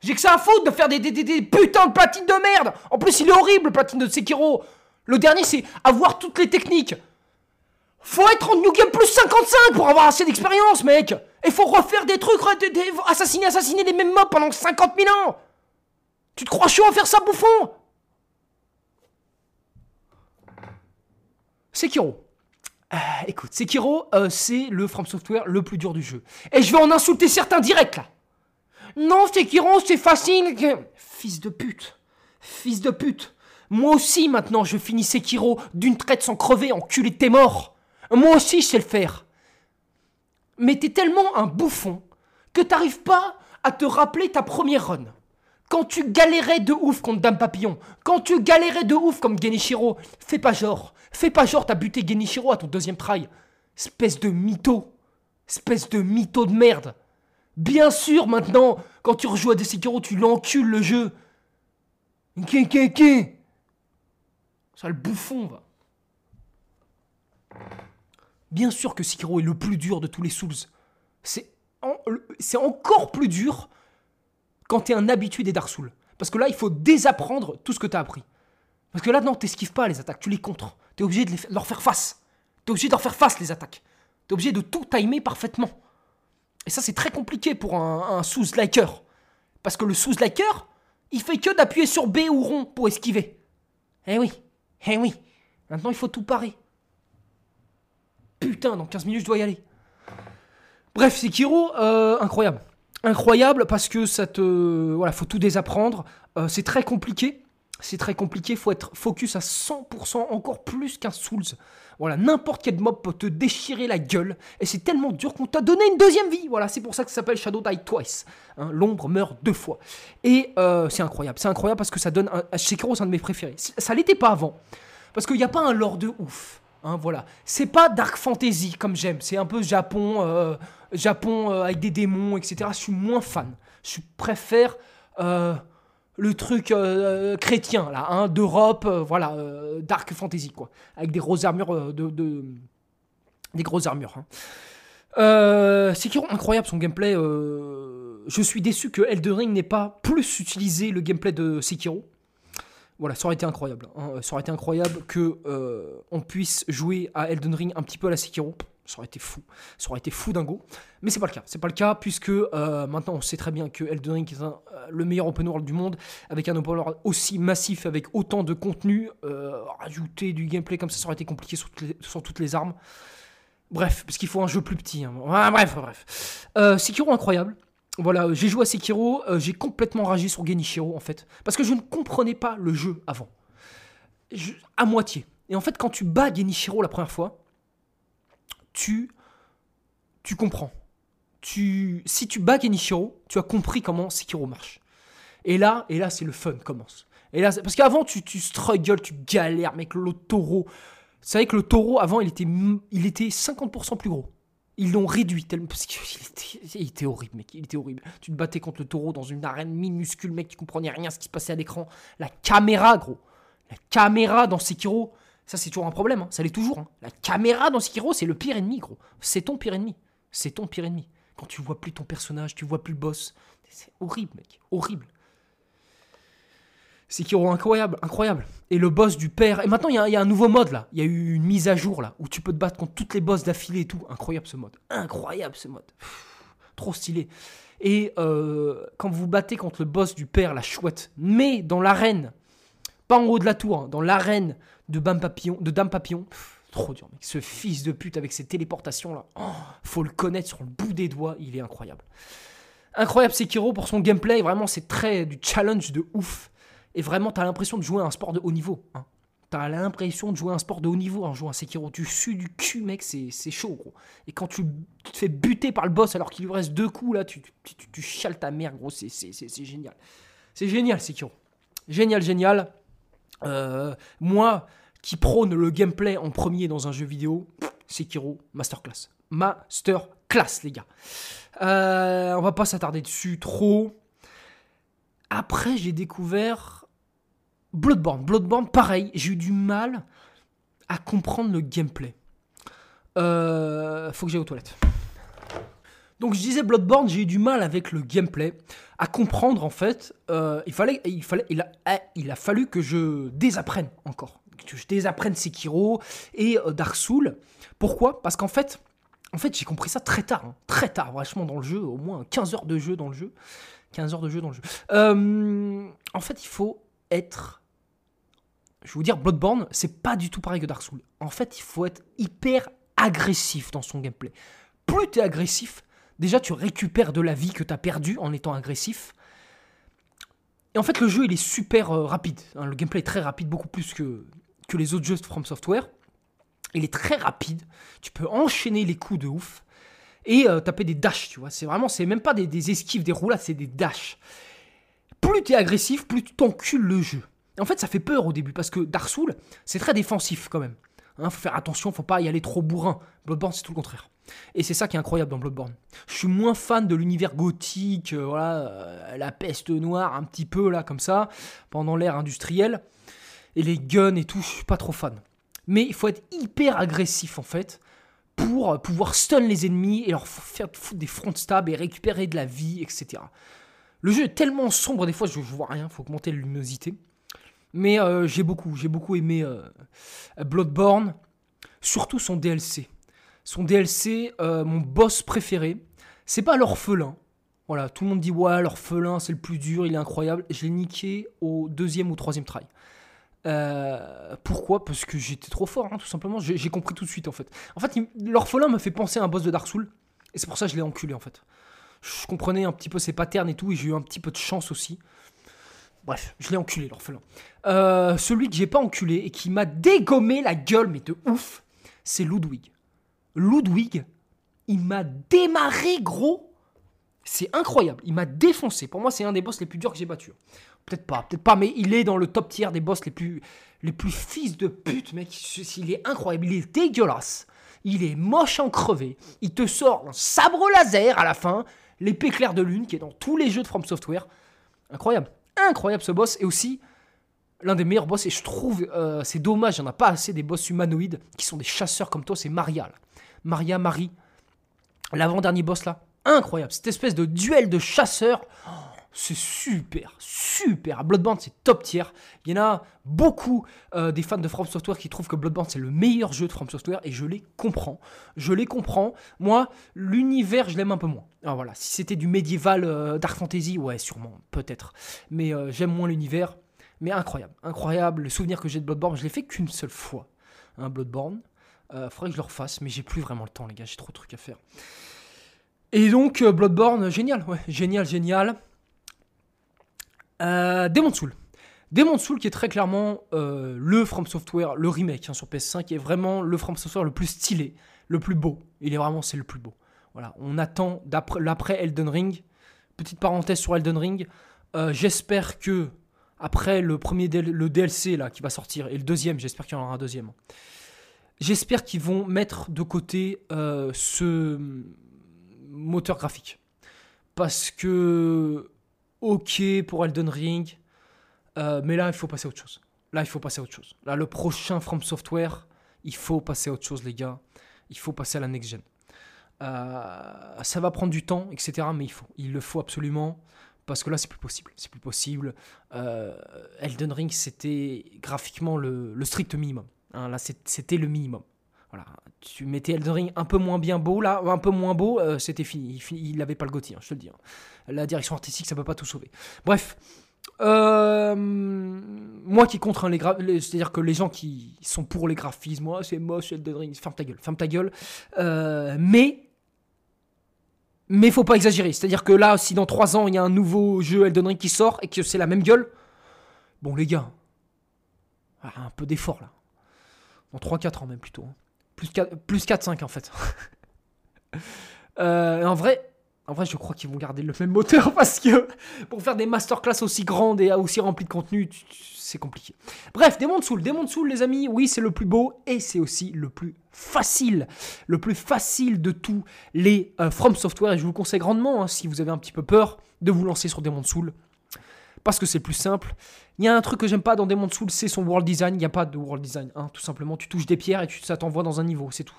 J'ai que ça à foutre de faire des, des, des, putains de platines de merde! En plus, il est horrible, le platine de Sekiro. Le dernier, c'est avoir toutes les techniques. Faut être en New Game plus 55 pour avoir assez d'expérience, mec! Et faut refaire des trucs, assassiner, assassiner les mêmes mobs pendant 50 000 ans! Tu te crois chaud à faire ça, bouffon? Sekiro. Euh, écoute, Sekiro, euh, c'est le From Software le plus dur du jeu. Et je vais en insulter certains directs là. Non, Sekiro, c'est facile. Fils de pute. Fils de pute. Moi aussi, maintenant, je finis Sekiro d'une traite sans crever, enculé de tes morts. Moi aussi, je sais le faire. Mais t'es tellement un bouffon que t'arrives pas à te rappeler ta première run. Quand tu galérais de ouf contre Dame Papillon, quand tu galérais de ouf comme Genichiro, fais pas genre. Fais pas genre t'as buté Genichiro à ton deuxième try. Espèce de mytho. Espèce de mytho de merde. Bien sûr, maintenant, quand tu rejoues à des Sekiro, tu l'encules le jeu. Qu'est Ça le bouffon, va. Bien sûr que Sekiro est le plus dur de tous les Souls. C'est, c'est encore plus dur quand t'es un habitué des Dark Souls. Parce que là, il faut désapprendre tout ce que t'as appris. Parce que là, non, t'esquives pas les attaques, tu les contres. T'es obligé de, leur faire face. T'es obligé de leur faire face, les attaques. T'es obligé de tout timer parfaitement. Et ça, c'est très compliqué pour un, un sous-liker. Parce que le sous-liker, il fait que d'appuyer sur B ou rond pour esquiver. Eh oui, eh oui. Maintenant, il faut tout parer. Putain, dans 15 minutes, je dois y aller. Bref, Sekiro, euh, incroyable incroyable parce que ça te voilà faut tout désapprendre. Euh, c'est très compliqué. C'est très compliqué. Faut être focus à 100% encore plus qu'un Souls. Voilà n'importe quel mob peut te déchirer la gueule. Et c'est tellement dur qu'on t'a donné une deuxième vie. Voilà c'est pour ça que ça s'appelle Shadow Die Twice hein, l'ombre meurt deux fois. Et euh, c'est incroyable. C'est incroyable parce que ça donne un, Sekiro c'est un de mes préférés. Ça l'était pas avant. Parce qu'il n'y a pas un lore de ouf Hein, voilà. C'est pas dark fantasy comme j'aime. C'est un peu Japon, euh, Japon euh, avec des démons, etc. Je suis moins fan. Je préfère euh, le truc chrétien là, hein, d'Europe, voilà, dark fantasy quoi, avec des grosses armures de, des grosses armures. Hein. c'est incroyable son gameplay. je suis déçu que Elden Ring n'ait pas plus utilisé le gameplay de Sekiro. Voilà, ça aurait été incroyable. Hein. Ça aurait été incroyable que euh, on puisse jouer à Elden Ring un petit peu à la Sekiro. Ça aurait été fou. Ça aurait été fou dingo. Mais c'est pas le cas. C'est pas le cas puisque euh, maintenant on sait très bien que Elden Ring est euh, le meilleur open world du monde avec un open world aussi massif, avec autant de contenu. rajouter du gameplay comme ça, ça aurait été compliqué sur toutes les, armes. Bref, parce qu'il faut un jeu plus petit. Hein. bref, bref. Sekiro incroyable. Voilà, j'ai joué à Sekiro, euh, j'ai complètement ragé sur Genichiro en fait. Parce que je ne comprenais pas le jeu avant. à moitié. Et en fait, quand tu bats Genichiro la première fois, tu. Tu comprends. Tu, si tu bats Genichiro, tu as compris comment Sekiro marche. Et là, et là c'est le fun commence. Et là, parce qu'avant, tu, tu struggles, tu galères, mec, le taureau. Vous savez que le taureau, avant, il était, il était 50% plus gros. Ils l'ont réduit tellement parce qu'il était, était horrible, mec. Il était horrible. Tu te battais contre le taureau dans une arène minuscule, mec. Tu comprenais rien ce qui se passait à l'écran. La caméra, gros. La caméra dans Sekiro, ça c'est toujours un problème. Hein. Ça l'est toujours. Hein. La caméra dans Sekiro, c'est le pire ennemi, gros. C'est ton pire ennemi. C'est ton pire ennemi. Quand tu vois plus ton personnage, tu vois plus le boss. C'est horrible, mec. Horrible. Sekiro incroyable, incroyable. Et le boss du père. Et maintenant, il y, a un nouveau mode là. Il y a eu une mise à jour là où tu peux te battre contre toutes les boss d'affilée et tout. Incroyable ce mode. Incroyable ce mode. trop stylé. Et euh, quand vous battez contre le boss du père, la chouette, mais dans l'arène, pas en haut de la tour, hein, dans l'arène de, de Dame Papillon, trop dur, mec. Ce fils de pute avec ses téléportations là, oh, faut le connaître sur le bout des doigts, il est incroyable. Incroyable Sekiro pour son gameplay, vraiment c'est très du challenge de ouf. Et vraiment, t'as l'impression de jouer à un sport de haut niveau. Hein. T'as l'impression de jouer un sport de haut niveau en jouant à Sekiro. Tu sues du cul, mec, c'est chaud, gros. Et quand tu, te fais buter par le boss alors qu'il lui reste deux coups, là, tu, tu, tu, chiales ta mère, gros. C'est génial. C'est génial, Sekiro. Génial, génial. Euh, moi, qui prône le gameplay en premier dans un jeu vidéo, Sekiro, masterclass. Masterclass, les gars. Euh, on va pas s'attarder dessus trop. Après, j'ai découvert Bloodborne. Bloodborne, pareil, j'ai eu du mal à comprendre le gameplay. Euh, faut que j'aille aux toilettes. Donc je disais Bloodborne, j'ai eu du mal avec le gameplay, à comprendre en fait. Euh, il fallait, il fallait, il a, il a fallu que je désapprenne encore, que je désapprenne Sekiro et euh, Dark. Pourquoi? Parce qu'en fait, en fait, j'ai compris ça très tard, hein. très tard, vachement dans le jeu, au moins 15 heures de jeu dans le jeu. 15 heures de jeu dans le jeu. Euh, en fait, il faut être. Je vais vous dire, Bloodborne, c'est pas du tout pareil que Dark Souls. En fait, il faut être hyper agressif dans son gameplay. Plus tu es agressif, déjà tu récupères de la vie que tu as perdue en étant agressif. Et en fait, le jeu, il est super euh, rapide. Hein. le gameplay est très rapide, beaucoup plus que, que les autres jeux de From Software. Il est très rapide. Tu peux enchaîner les coups de ouf et euh, taper des dashs, tu vois. C'est vraiment, c'est même pas des, esquives, des roulades, c'est des dashs. Plus tu es agressif, plus tu t'encules le jeu. En fait, ça fait peur au début parce que Dark c'est très défensif quand même. Hein, faut faire attention, faut pas y aller trop bourrin. Bloodborne, c'est tout le contraire. Et c'est ça qui est incroyable dans Bloodborne. Je suis moins fan de l'univers gothique, euh, voilà, euh, la peste noire, un petit peu là, comme ça, pendant l'ère industrielle. Et les guns et tout, je suis pas trop fan. Mais il faut être hyper agressif en fait pour pouvoir stun les ennemis et leur faire foutre des front stabs et récupérer de la vie, etc. Le jeu est tellement sombre, des fois je, vois rien, faut augmenter la luminosité. Mais euh, j'ai beaucoup, j'ai beaucoup aimé euh, Bloodborne, surtout son DLC. Son DLC, euh, mon boss préféré, c'est pas l'orphelin. Voilà, tout le monde dit ouais, l'orphelin c'est le plus dur, il est incroyable. Je l'ai niqué au deuxième ou troisième try. Pourquoi? Parce que j'étais trop fort, hein, tout simplement. J'ai compris tout de suite, en fait. En fait, l'orphelin me fait penser à un boss de Dark Souls. Et c'est pour ça que je l'ai enculé, en fait. Je comprenais un petit peu ses patterns et tout, et j'ai eu un petit peu de chance aussi. Bref, je l'ai enculé, l'orphelin. Euh, celui que j'ai pas enculé et qui m'a dégommé la gueule, mais de ouf, c'est Ludwig. Ludwig, il m'a démarré, gros. C'est incroyable. Il m'a défoncé. Pour moi, c'est un des boss les plus durs que j'ai battu. Peut-être pas, peut-être pas, mais il est dans le top tier des boss les plus, les plus fils de pute, mec. Il est incroyable, il est dégueulasse. Il est moche en crevé. Il te sort un sabre laser à la fin, l'épée claire de lune qui est dans tous les jeux de From Software. Incroyable, incroyable ce boss. Et aussi, l'un des meilleurs boss, et je trouve, euh, c'est dommage, il n'y en a pas assez des boss humanoïdes qui sont des chasseurs comme toi, c'est Maria. Maria, Marie. L'avant-dernier boss là, incroyable. Cette espèce de duel de chasseurs. Oh, c'est super, super. Bloodborne, c'est top tier. Il y en a beaucoup euh, des fans de From Software qui trouvent que Bloodborne, c'est le meilleur jeu de From Software et je les comprends. Je les comprends. Moi, l'univers, je l'aime un peu moins. Alors voilà, si c'était du médiéval euh, Dark Fantasy, ouais, sûrement, peut-être. Mais euh, j'aime moins l'univers. Mais incroyable, incroyable. Le souvenir que j'ai de Bloodborne, je l'ai fait qu'une seule fois. Un hein, Bloodborne. faudrait que je le refasse, mais j'ai plus vraiment le temps, les gars. J'ai trop de trucs à faire. Et donc, Bloodborne, génial, génial, génial. Euh, Demon Soul. Demon Soul qui est très clairement euh, le From Software, le remake hein, sur PS5, qui est vraiment le From Software le plus stylé, le plus beau. Il est vraiment, c'est le plus beau. Voilà, on attend l'après Elden Ring. Petite parenthèse sur Elden Ring. Euh, j'espère que après le premier le DLC qui va sortir et le deuxième, j'espère qu'il y en aura un deuxième. J'espère qu'ils vont mettre de côté ce moteur graphique parce que ok pour Elden Ring, euh, mais là, il faut passer à autre chose. Là, il faut passer à autre chose. Là, le prochain From Software, il faut passer à autre chose, les gars. Il faut passer à la next gen. Euh, ça va prendre du temps, etc. Mais. Il le faut absolument. Parce que là, c'est plus possible. C'est plus possible. Euh, Elden Ring, c'était graphiquement le, strict minimum. Hein. là, c'était le minimum. Voilà. Tu mettais Elden Ring un peu moins bien beau, là, un peu moins beau, c'était fini. Il n'avait pas le Gauthier, hein, je te le dis. Hein la direction artistique, ça peut pas tout sauver. Bref. Euh, moi qui contre les, c'est-à-dire que les gens qui sont pour les graphismes, moi c'est moche, Elden Ring, ferme ta gueule, ferme ta gueule. Euh, mais mais faut pas exagérer, c'est-à-dire que là, si dans 3 ans il y a un nouveau jeu Elden Ring qui sort et que c'est la même gueule, bon les gars, Ah, un peu d'effort là. Dans 3-4 ans même plutôt. Hein. Plus 4-5 en fait. Euh, en vrai, en vrai, je crois qu'ils vont garder le même moteur parce que pour faire des masterclass aussi grandes et aussi remplies de contenu, c'est compliqué. Bref, Demon Soul, Demon Soul, les amis, oui, c'est le plus beau et c'est aussi le plus facile, le plus facile de tous les euh, From Software. Et je vous conseille grandement, hein, si vous avez un petit peu peur, de vous lancer sur Demon Soul parce que c'est plus simple. Il y a un truc que j'aime pas dans Demon Soul, c'est son world design. Il n'y a pas de world design, hein, tout simplement. Tu touches des pierres et tu, ça t'envoie dans un niveau, c'est tout.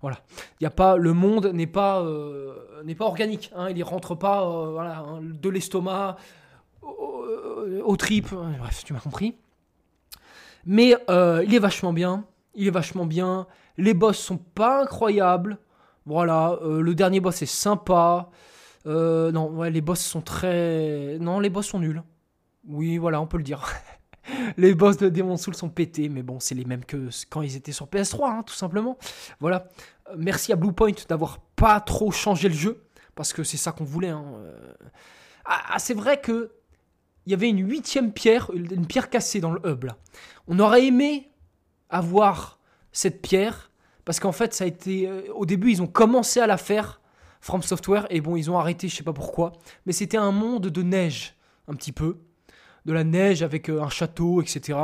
Voilà. Il y a pas, le monde n'est pas, euh, n'est pas organique. Hein, il ne rentre pas euh, voilà, hein, de l'estomac aux, tripes. Bref, tu m'as compris. Mais euh, il est vachement bien. Il est vachement bien. Les boss sont pas incroyables. Voilà. le dernier boss est sympa. non, ouais, les boss sont très. Non, les boss sont nuls. Oui, voilà, on peut le dire. les boss de Demon Soul sont pétés, mais bon, c'est les mêmes que quand ils étaient sur PS3, hein, tout simplement. Voilà. Euh, merci à Bluepoint d'avoir pas trop changé le jeu, parce que c'est ça qu'on voulait. Hein. Euh. Ah, ah, c'est vrai que il y avait une huitième pierre, une pierre cassée dans le hub. On aurait aimé avoir cette pierre, parce qu'en fait, ça a été. Euh, au début, ils ont commencé à la faire, From Software, et bon, ils ont arrêté, je sais pas pourquoi. Mais c'était un monde de neige, un petit peu de la neige avec euh, un château, etc.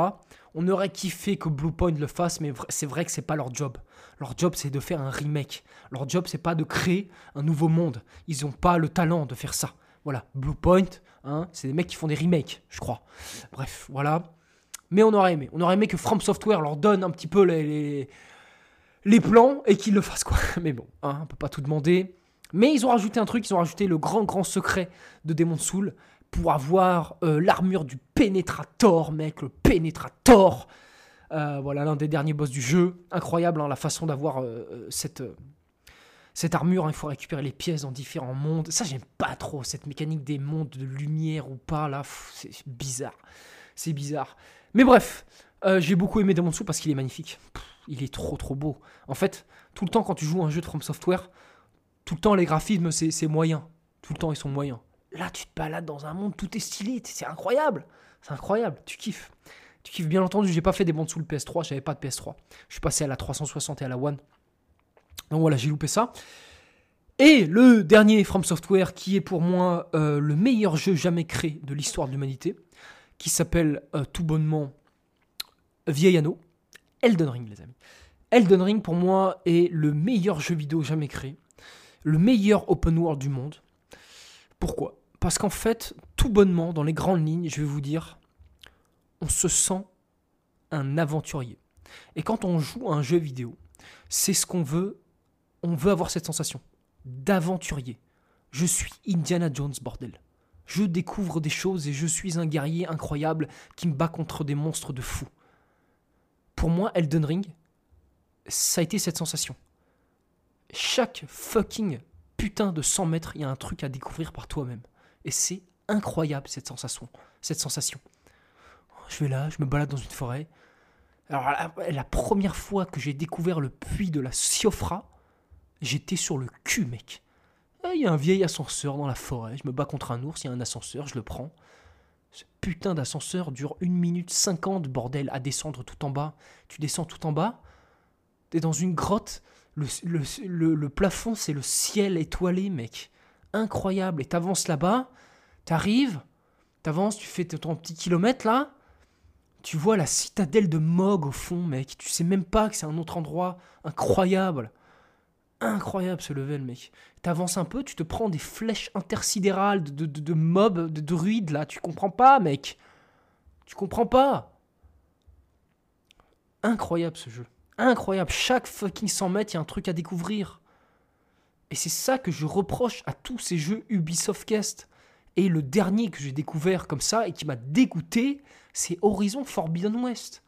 On aurait kiffé que Bluepoint le fasse, mais c'est vrai que c'est pas leur job. Leur job, c'est de faire un remake. Leur job, c'est pas de créer un nouveau monde. Ils n'ont pas le talent de faire ça. Voilà, Bluepoint, hein, c'est des mecs qui font des remakes, je crois. Bref, voilà. Mais on aurait aimé. On aurait aimé que From Software leur donne un petit peu les, les, plans et qu'ils le fassent, quoi. Mais bon, hein, on peut pas tout demander. Mais ils ont rajouté un truc, ils ont rajouté le grand, grand secret de Demon Soul pour avoir euh, l'armure du Pénétrator, mec, le Pénétrator. Euh, voilà, l'un des derniers boss du jeu. Incroyable, hein, la façon d'avoir euh, cette, cette armure. Hein, il faut récupérer les pièces dans différents mondes. Ça, j'aime pas trop, cette mécanique des mondes de lumière ou pas, là. C'est bizarre. C'est bizarre. Mais bref, j'ai beaucoup aimé Demon Soul parce qu'il est magnifique. il est trop, trop beau. En fait, tout le temps, quand tu joues un jeu de From Software, tout le temps, les graphismes, c'est moyen. Tout le temps, ils sont moyens. Là, tu te balades dans un monde, tout est stylé, c'est incroyable. C'est incroyable, tu kiffes. Tu kiffes, bien entendu, j'ai pas fait des bandes sous le PS3, j'avais pas de PS3. Je suis passé à la 360 et à la One. Donc voilà, j'ai loupé ça. Et le dernier From Software, qui est pour moi euh, le meilleur jeu jamais créé de l'histoire de l'humanité, qui s'appelle euh, tout bonnement Vieil Anneau, Elden Ring, les amis. Elden Ring, pour moi, est le meilleur jeu vidéo jamais créé, le meilleur open world du monde. Pourquoi? Parce qu'en fait, tout bonnement, dans les grandes lignes, je vais vous dire, on se sent un aventurier. Et quand on joue à un jeu vidéo, c'est ce qu'on veut. On veut avoir cette sensation d'aventurier. Je suis Indiana Jones, bordel. Je découvre des choses et je suis un guerrier incroyable qui me bat contre des monstres de fous. Pour moi, Elden Ring, ça a été cette sensation. Chaque fucking putain de 100 mètres, il y a un truc à découvrir par toi-même. Et c'est incroyable cette sensation. Cette sensation. Je vais là, je me balade dans une forêt. Alors la, première fois que j'ai découvert le puits de la Siofra, j'étais sur le cul, mec. Il y a un vieil ascenseur dans la forêt, je me bats contre un ours, il y a un ascenseur, je le prends. Ce putain d'ascenseur dure 1 minute 50, bordel, à descendre tout en bas. Tu descends tout en bas, t'es dans une grotte, le, le plafond c'est le ciel étoilé, mec incroyable. Et t'avances là-bas, t'arrives, t'avances, tu fais ton petit kilomètre là, tu vois la citadelle de Mog au fond, mec. Tu sais même pas que c'est un autre endroit incroyable. Incroyable ce level, mec. T'avances un peu, tu te prends des flèches intersidérales de, de, mobs, de druides là. Tu comprends pas, mec. Tu comprends pas. Incroyable ce jeu. Incroyable. Chaque fucking 100 mètres, il y a un truc à découvrir. Et c'est ça que je reproche à tous ces jeux Ubisoft. Et le dernier que j'ai découvert comme ça et qui m'a dégoûté, c'est Horizon Forbidden West.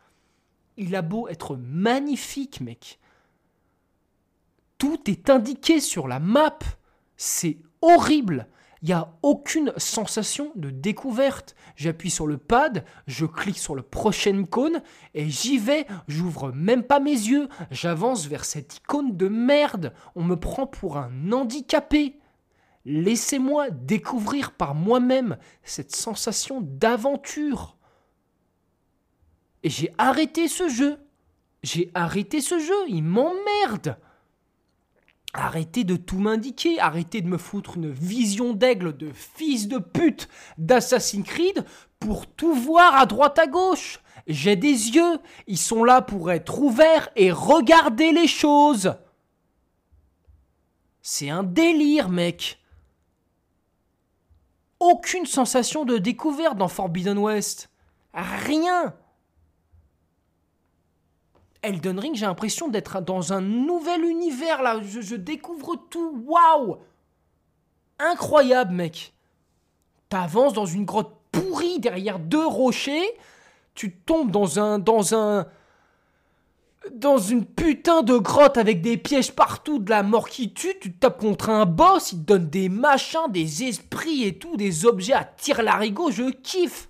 Il a beau être magnifique, mec. Tout est indiqué sur la map. C'est horrible. Il n'y a aucune sensation de découverte. J'appuie sur le pad, je clique sur le prochain icône et j'y vais. J'ouvre même pas mes yeux. J'avance vers cette icône de merde. On me prend pour un handicapé. Laissez-moi découvrir par moi-même cette sensation d'aventure. Et j'ai arrêté ce jeu. J'ai arrêté ce jeu, il m'emmerde. Arrêtez de tout m'indiquer, arrêtez de me foutre une vision d'aigle de fils de pute d'Assassin's Creed pour tout voir à droite à gauche. J'ai des yeux, ils sont là pour être ouverts et regarder les choses. C'est un délire, mec. Aucune sensation de découverte dans Forbidden West. Rien. Elden Ring, j'ai l'impression d'être dans un nouvel univers là. Je, découvre tout. Waouh Incroyable, mec. T'avances dans une grotte pourrie derrière deux rochers. Tu tombes dans un. dans un. Dans une putain de grotte avec des pièges partout, de la mort qui tue, tu tapes contre un boss, il te donne des machins, des esprits et tout, des objets à tir larigot, je kiffe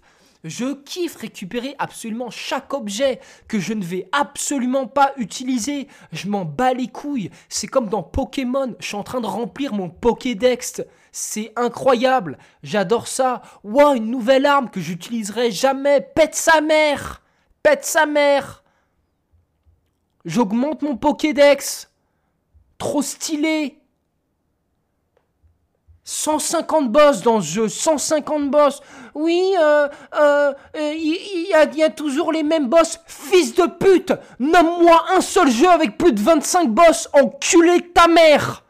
je kiffe récupérer absolument chaque objet que je ne vais absolument pas utiliser. Je m'en bats les couilles. C'est comme dans Pokémon. Je suis en train de remplir mon Pokédex. C'est incroyable. J'adore ça. Wow, une nouvelle arme que j'utiliserai jamais. Pète sa mère. Pète sa mère. J'augmente mon Pokédex. Trop stylé. 150 boss dans ce jeu, 150 boss. Oui, euh, euh, il euh, y, y, a toujours les mêmes boss. Fils de pute, nomme-moi un seul jeu avec plus de 25 boss. Enculé ta mère.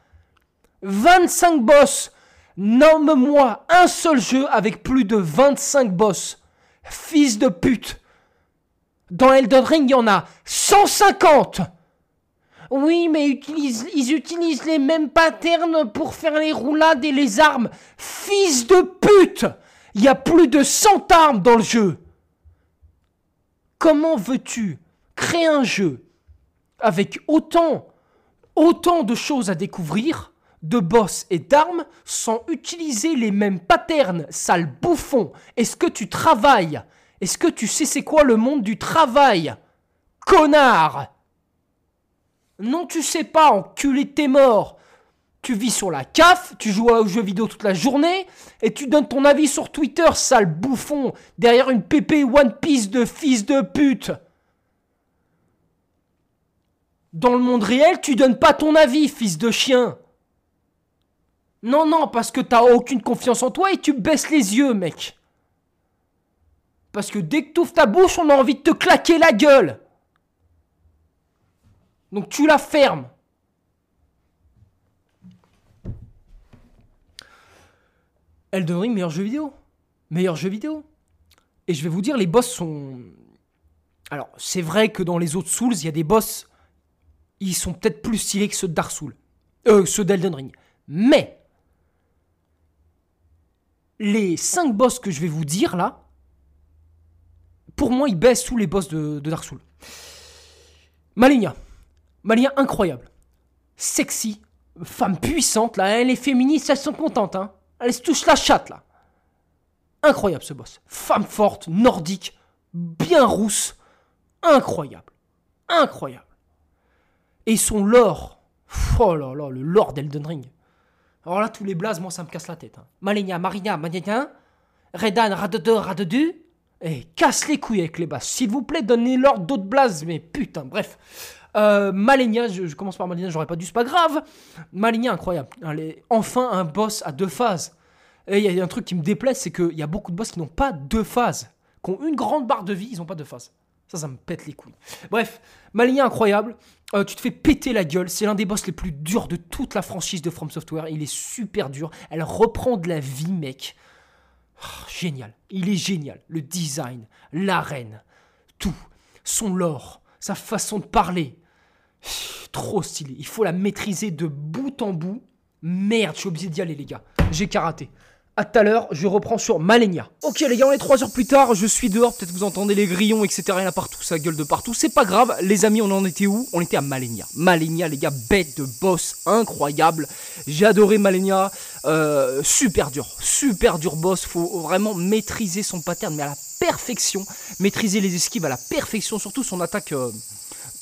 25 boss. Nomme-moi un seul jeu avec plus de 25 boss. Fils de pute. Dans Elden Ring, il y en a 150. Oui, mais ils utilisent les mêmes patterns pour faire les roulades et les armes. Fils de pute Il y a plus de 100 armes dans le jeu. Comment veux-tu créer un jeu avec autant, autant de choses à découvrir, de boss et d'armes, sans utiliser les mêmes patterns, sale bouffon? Est-ce que tu travailles? Est-ce que tu sais c'est quoi le monde du travail? Connard non, tu sais pas, enculé t'es mort. Tu vis sur la CAF, tu joues aux jeux vidéo toute la journée, et tu donnes ton avis sur Twitter, sale bouffon, derrière une pépé One Piece de fils de pute. Dans le monde réel, tu donnes pas ton avis, fils de chien. Non, non, parce que t'as aucune confiance en toi et tu baisses les yeux, mec. Parce que dès que tu ouvres ta bouche, on a envie de te claquer la gueule. Donc tu la fermes. Elden Ring, meilleur jeu vidéo. Meilleur jeu vidéo. Et je vais vous dire, les boss sont. Alors, c'est vrai que dans les autres Souls, il y a des boss. Ils sont peut-être plus stylés que ceux de Dark Souls. Euh, ceux d'Elden Ring. Mais. Les 5 boss que je vais vous dire là. Pour moi, ils baissent sous les boss de, Dark Souls. Maligna. Malia incroyable. Sexy. Femme puissante, là. Elle est féministe, elles sont contentes, hein. Elle se touche la chatte, là. Incroyable, ce boss. Femme forte, nordique, bien rousse. Incroyable. Incroyable. Et son lore. Oh là là, le lore d'Elden Ring. Alors là, tous les blazes, moi, ça me casse la tête. Hein. Malenia, Marina, Magnétin, Redan, Radedu, Radedu. Et casse les couilles avec les basses. S'il vous plaît, donnez-leur d'autres blazes, mais putain, bref. Euh, Malenia, je, commence par Malenia, j'aurais pas dû, c'est pas grave. Malenia, incroyable. Enfin un boss à deux phases. Et il y a un truc qui me déplaît, c'est qu'il y a beaucoup de boss qui n'ont pas deux phases. Qui ont une grande barre de vie, ils n'ont pas deux phases. Ça, ça me pète les couilles. Bref, Malenia, incroyable. Euh, tu te fais péter la gueule. C'est l'un des boss les plus durs de toute la franchise de From Software. Il est super dur. Elle reprend de la vie, mec. Oh, génial. Il est génial. Le design, l'arène, tout. Son lore, sa façon de parler. Trop stylé. Il faut la maîtriser de bout en bout. Merde, je suis obligé d'y aller, les gars. J'ai karaté. A tout à l'heure, je reprends sur Malenia. Ok les gars, on est 3 heures plus tard, je suis dehors, peut-être vous entendez les grillons, etc. Il y en a partout, ça gueule de partout. C'est pas grave, les amis, on en était où? On était à Malenia. Malenia, les gars, bête de boss, incroyable. J'ai adoré Malenia, euh, super dur, super dur boss. Faut vraiment maîtriser son pattern, mais à la perfection. Maîtriser les esquives à la perfection, surtout son attaque... Euh,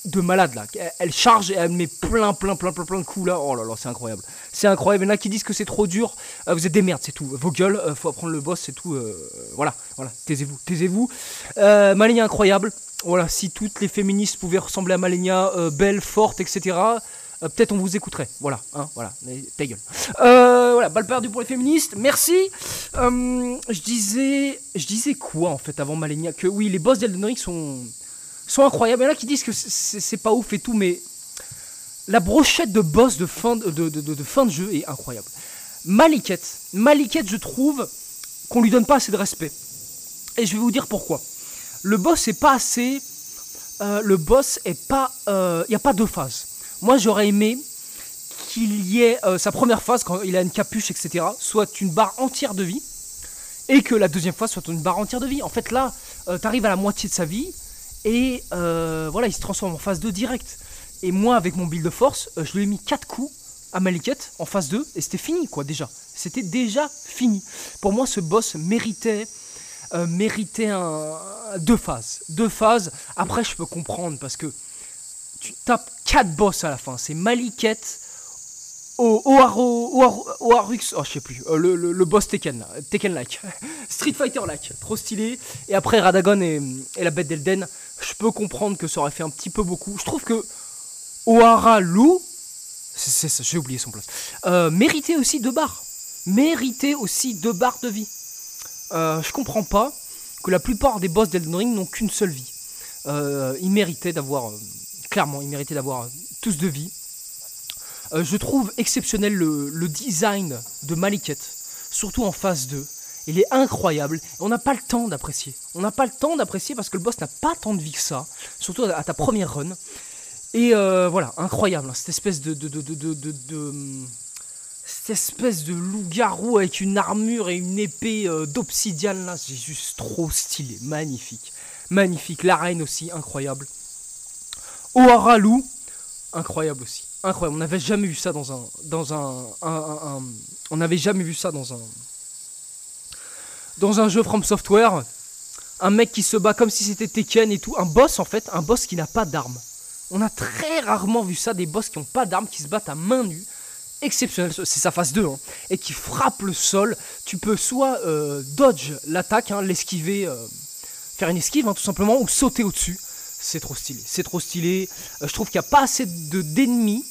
de malade là. Elle charge et elle met plein, plein, plein, plein, plein de coups là. Oh là là, c'est incroyable. C'est incroyable. Il y en a qui disent que c'est trop dur. Euh, vous êtes des merdes, c'est tout. Vos gueules, euh, faut apprendre le boss, c'est tout. Euh, voilà, voilà. Taisez-vous, taisez-vous. Malenia incroyable. Voilà, si toutes les féministes pouvaient ressembler à Malenia, belle, forte, etc. Peut-être on vous écouterait. Voilà, hein, voilà. Mais ta gueule. voilà, balle perdue pour les féministes. Merci. je disais, je disais quoi en fait avant Malenia Que oui, les boss d'Elden sont sont incroyables. Il y en a qui disent que c'est pas ouf et tout, mais la brochette de boss de fin de, jeu est incroyable. Maliket, Maliket, je trouve qu'on lui donne pas assez de respect. Et je vais vous dire pourquoi. Le boss est pas assez. Euh, le boss est pas. Il euh, n'y a pas deux phases. Moi, j'aurais aimé qu'il y ait euh, sa première phase, quand il a une capuche, etc., soit une barre entière de vie, et que la deuxième phase soit une barre entière de vie. En fait, là, tu arrives à la moitié de sa vie, et euh, voilà, il se transforme en phase 2 direct. Et moi, avec mon build de force, euh, je lui ai mis 4 coups à Maliket en phase 2 et c'était fini, quoi, déjà. C'était déjà fini. Pour moi, ce boss méritait, euh, méritait deux phases. Deux phases. Après, je peux comprendre parce que tu tapes 4 boss à la fin. C'est Maliket, Oarux, oh je sais plus, le, le, boss Tekken, Tekken-like, Street Fighter-like, trop stylé. Et après Radagon et, et la bête d'Elden, je peux comprendre que ça aurait fait un petit peu beaucoup. Je trouve que Ohara Lou, j'ai oublié son place, euh, méritait aussi deux barres. Méritait aussi deux barres de vie. Euh, je comprends pas que la plupart des boss d'Elden Ring n'ont qu'une seule vie. Euh, ils méritaient d'avoir, euh, clairement, ils méritaient d'avoir tous de vie. je trouve exceptionnel le, le design de Maliket, surtout en phase 2. Il est incroyable. On n'a pas le temps d'apprécier. On n'a pas le temps d'apprécier parce que le boss n'a pas tant de vie que ça. Surtout à ta première run. Et euh, voilà, incroyable. Hein, cette espèce de, de cette espèce de loup-garou avec une armure et une épée euh, d'obsidiane là, c'est juste trop stylé, magnifique. Magnifique, la reine aussi, incroyable. Oharalou, incroyable aussi. Incroyable, on n'avait jamais vu ça dans un dans un, un on n'avait jamais vu ça dans un dans un jeu From Software, un mec qui se bat comme si c'était Tekken et tout, un boss en fait, un boss qui n'a pas d'armes. On a très rarement vu ça, des boss qui n'ont pas d'armes, qui se battent à main nue. Exceptionnel, c'est sa phase 2, hein, et qui frappe le sol. Tu peux soit euh, dodge l'attaque, hein, l'esquiver, euh, faire une esquive hein, tout simplement, ou sauter au-dessus. C'est trop stylé, c'est trop stylé. Euh, je trouve qu'il n'y a pas assez d'ennemis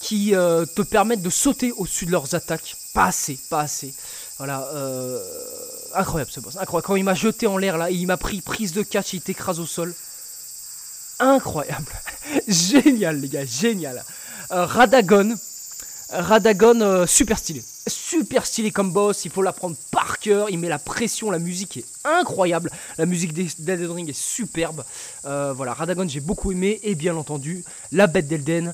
qui te permettent de sauter au-dessus de leurs attaques. Pas assez, pas assez. Voilà, incroyable ce boss. Incroyable. Quand il m'a jeté en l'air là, il m'a pris prise de catch, il t'écrase au sol. Incroyable. génial les gars, génial. Euh, Radagon. Radagon euh, super stylé. Super stylé comme boss, il faut l'apprendre par cœur, il met la pression, la musique est incroyable, la musique d'Elden Ring est superbe. Euh, voilà, Radagon j'ai beaucoup aimé, et bien entendu, la bête d'Elden,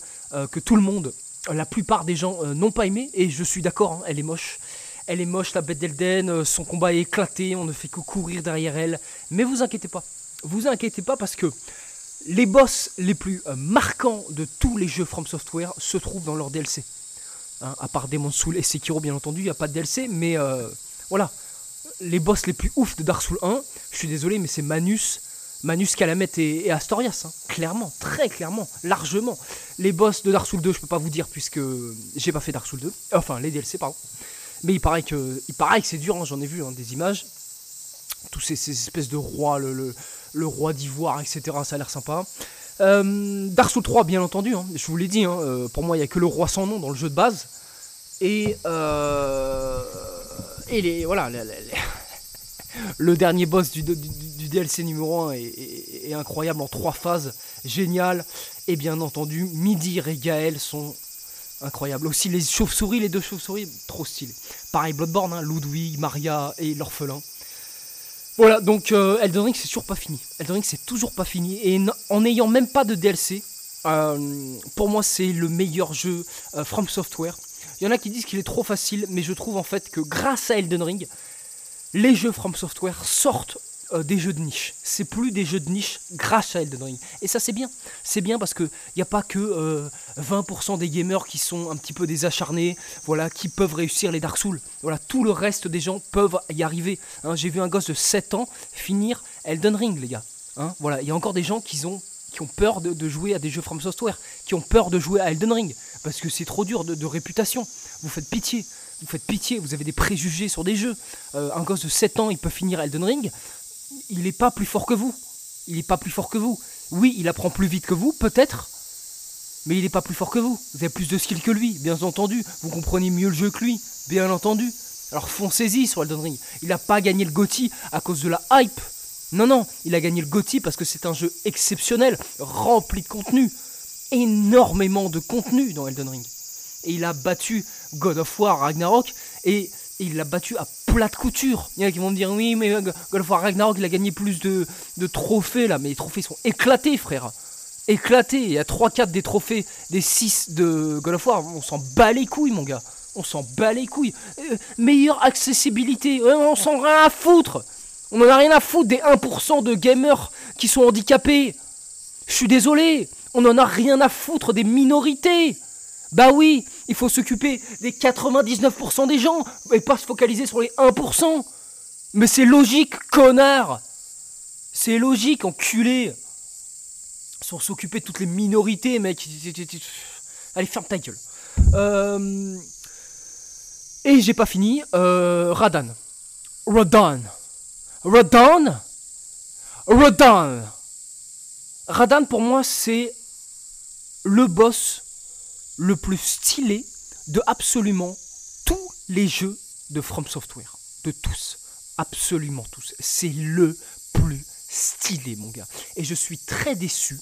que tout le monde, la plupart des gens n'ont pas aimé, et je suis d'accord, hein, elle est moche. Elle est moche, la bête d'Elden, euh, son combat est éclaté, on ne fait que courir derrière elle. Mais vous inquiétez pas, vous inquiétez pas parce que les boss les plus euh, marquants de tous les jeux From Software se trouvent dans leur DLC. Hein, à part Demon Soul et Sekiro, bien entendu, il n'y a pas de DLC, mais euh, voilà. Les boss les plus ouf de Dark Souls 1, je suis désolé, mais c'est Manus, Manus, Calamette et, Astorias, hein. clairement, très clairement, largement. Les boss de Dark Souls 2, je peux pas vous dire puisque j'ai pas fait Dark Souls 2, enfin les DLC, pardon. Mais il paraît que, il paraît que c'est dur, hein, j'en ai vu hein, des images. Tous ces, espèces de rois, le, roi d'ivoire, etc. Ça a l'air sympa. Euh, Dark Souls 3, bien entendu, hein, je vous l'ai dit, euh, pour moi il n'y a que le roi sans nom dans le jeu de base. Et, euh, et les, voilà, le dernier boss du, DLC numéro 1 est, incroyable en trois phases, génial. Et bien entendu, Midi et Gaël sont incroyable. Aussi les chauves-souris, les deux chauves-souris, trop stylé. Pareil, Bloodborne, hein, Ludwig, Maria et l'orphelin. Voilà, donc euh, Elden Ring c'est toujours pas fini. Elden Ring c'est toujours pas fini. Et en n'ayant même pas de DLC, euh, pour moi c'est le meilleur jeu euh, From Software. Il y en a qui disent qu'il est trop facile, mais je trouve en fait que grâce à Elden Ring, les jeux From Software sortent euh, des jeux de niche. C'est plus des jeux de niche grâce à Elden Ring. Et ça c'est bien. C'est bien parce qu'il n'y a pas que 20% euh, des gamers qui sont un petit peu des acharnés, voilà, qui peuvent réussir les Dark Souls. Voilà, tout le reste des gens peuvent y arriver. Hein. J'ai vu un gosse de 7 ans finir Elden Ring, les gars. Hein. voilà, il y a encore des gens qui ont qui ont peur de, jouer à des jeux From Software, qui ont peur de jouer à Elden Ring, parce que c'est trop dur de, réputation. Vous faites pitié, vous faites pitié, vous avez des préjugés sur des jeux. Euh, un gosse de 7 ans, il peut finir Elden Ring, il n'est pas plus fort que vous. Il n'est pas plus fort que vous. Oui, il apprend plus vite que vous, peut-être, mais il n'est pas plus fort que vous. Vous avez plus de skill que lui, bien entendu. Vous comprenez mieux le jeu que lui, bien entendu. Alors foncez-y sur Elden Ring. Il n'a pas gagné le GOTY à cause de la hype. Non, non, il a gagné le GOTY parce que c'est un jeu exceptionnel, rempli de contenu. Énormément de contenu dans Elden Ring. Et il a battu God of War Ragnarok et il l'a battu à plate couture. Il y en a qui vont me dire oui, mais God of War Ragnarok, il a gagné plus de, trophées là, mais les trophées sont éclatés, frère. Éclatés. Il y a 3-4 des trophées des 6 de God War. On s'en bat les couilles, mon gars. On s'en bat les couilles. Euh, meilleure accessibilité. on s'en rien à foutre. On en a rien à foutre des 1% de gamers qui sont handicapés. Je suis désolé. On en a rien à foutre des minorités. Bah oui, il faut s'occuper des 99% des gens et pas se focaliser sur les 1%. Mais c'est logique, connard. C'est logique, enculé. Sans s'occuper de toutes les minorités, mec. Allez, ferme ta gueule. Euh... Et j'ai pas fini. Euh, Radan. Radan. Radan. Radan. Radan pour moi c'est le boss le plus stylé de absolument tous les jeux de From Software. De tous. Absolument tous. C'est le plus stylé mon gars. Et je suis très déçu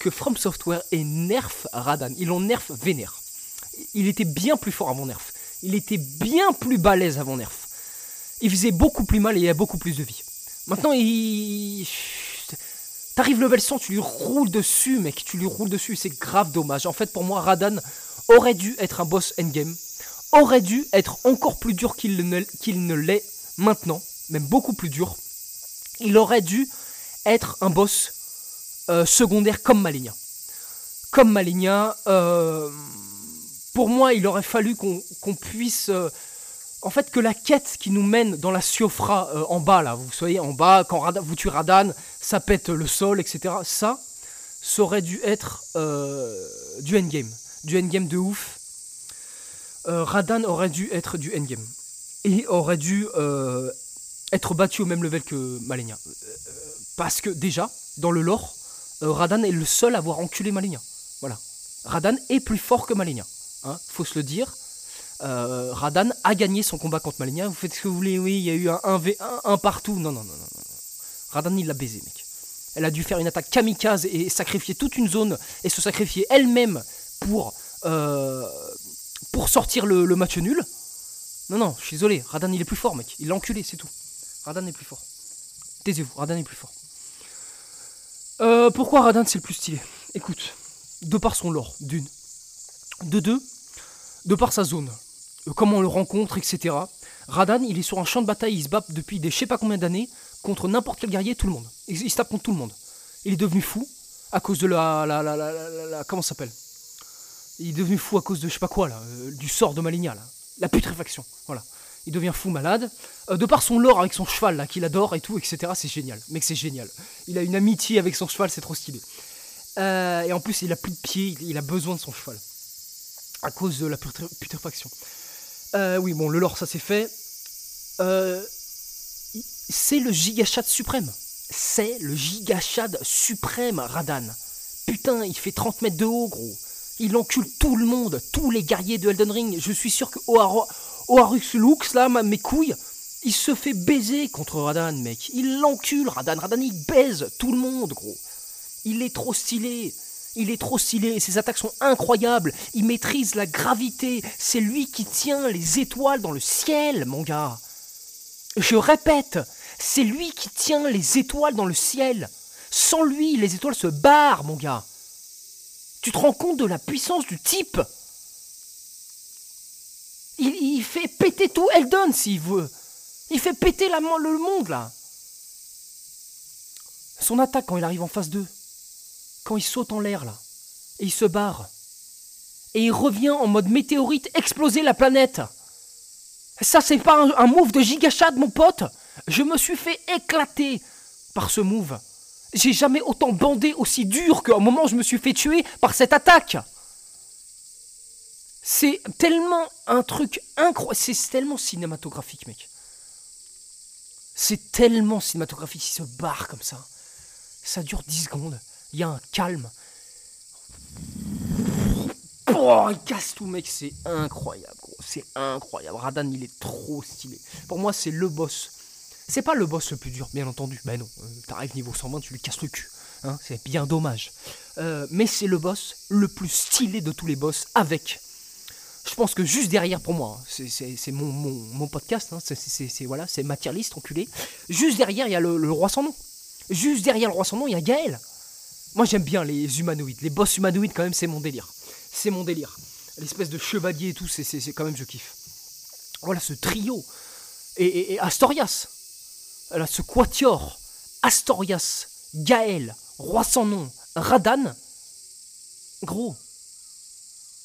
que From Software ait nerf Radan. Ils l'ont nerf vénère. Il était bien plus fort avant nerf il était bien plus balèze avant Nerf. Il faisait beaucoup plus mal et il a beaucoup plus de vie. Maintenant, il. T'arrives level 100, tu lui roules dessus, mec. Tu lui roules dessus, c'est grave dommage. En fait, pour moi, Radan aurait dû être un boss endgame. Aurait dû être encore plus dur qu'il ne, l'est maintenant. Même beaucoup plus dur. Il aurait dû être un boss euh, secondaire comme Maligna. Comme Maligna. Euh, pour moi, il aurait fallu qu'on puisse... Euh, en fait, que la quête qui nous mène dans la Siofra euh, en bas, là, vous soyez en bas, quand vous tuez Radan, ça pète le sol, etc. Ça, ça aurait dû être euh, du endgame. Du endgame de ouf. Radan aurait dû être du endgame. Et aurait dû être battu au même level que Malenia. parce que déjà, dans le lore, Radan est le seul à avoir enculé Malenia. Voilà. Radan est plus fort que Malenia. Hein, faut se le dire. Euh, Radan a gagné son combat contre Malenia. Vous faites ce que vous voulez, oui, il y a eu un 1v1 un partout. Non, non, non, non, non. Radan, il l'a baisé, mec. Elle a dû faire une attaque kamikaze et sacrifier toute une zone et se sacrifier elle-même pour, euh, sortir le, match nul. Non, non, je suis désolé. Radan, il est plus fort, mec. Il l'a enculé, c'est tout. Radan est plus fort. Taisez-vous, Radan est plus fort. Euh, pourquoi Radan, c'est le plus stylé? Écoute, de par son lore, d'une. De deux, de par sa zone, euh, comment on le rencontre, etc. Radan, il est sur un champ de bataille, il se bat depuis des je sais pas combien d'années contre n'importe quel guerrier, tout le monde. Il, se tape contre tout le monde. Il est devenu fou à cause de la. la, la, la, comment ça s'appelle? Il est devenu fou à cause de je sais pas quoi, là, euh, du sort de Maligna. La putréfaction, voilà. Il devient fou malade. Euh, de par son lore avec son cheval, là, qu'il adore et tout, etc. C'est génial. Mec, c'est génial. Il a une amitié avec son cheval, c'est trop stylé. et en plus, il a plus de pied, il a besoin de son cheval à cause de la putréfaction. Euh, oui, bon, le lore, ça c'est fait. Euh, c'est le gigachad suprême. C'est le gigachad suprême, Radan. Putain, il fait 30 mètres de haut, gros. Il encule tout le monde, tous les guerriers de Elden Ring. Je suis sûr que Oarux Lux, là, mes couilles, il se fait baiser contre Radan, mec. Il l'encule, Radan. Radan, il baise tout le monde, gros. Il est trop stylé. Il est trop stylé, ses attaques sont incroyables, il maîtrise la gravité, c'est lui qui tient les étoiles dans le ciel, mon gars. Je répète, c'est lui qui tient les étoiles dans le ciel. Sans lui, les étoiles se barrent, mon gars. Tu te rends compte de la puissance du type? Il, fait péter tout Eldon s'il veut. Il fait péter la, le monde là. Son attaque quand il arrive en phase 2 quand il saute en l'air là, et il se barre, et il revient en mode météorite exploser la planète. Ça, c'est pas un, move de gigachad, mon pote. Je me suis fait éclater par ce move. J'ai jamais autant bandé aussi dur qu'à un moment où je me suis fait tuer par cette attaque. C'est tellement un truc incroyable. C'est tellement cinématographique, mec. C'est tellement cinématographique. Il se barre comme ça. Ça dure 10 secondes. Il y a un calme. Oh, il casse tout, mec. C'est incroyable, gros. C'est incroyable. Radan, il est trop stylé. Pour moi, c'est le boss. C'est pas le boss le plus dur, bien entendu. Ben non. euh, T'arrives niveau 120, tu lui casses le cul. Hein, c'est bien dommage. Euh, mais c'est le boss le plus stylé de tous les boss avec. Je pense que juste derrière, pour moi, hein, c'est- mon, podcast, hein, c'est- voilà, c'est enculé. Juste derrière, il y a le, le roi sans nom. Juste derrière le roi sans nom, il y a Gaël. Moi, j'aime bien les humanoïdes. Les boss humanoïdes, quand même, c'est mon délire. C'est mon délire. L'espèce de chevalier et tout, c'est quand même, je kiffe. Voilà ce trio. Et Astorias. Voilà, ce quatuor. Astorias, Gaël, Roi sans nom, Radan. Gros.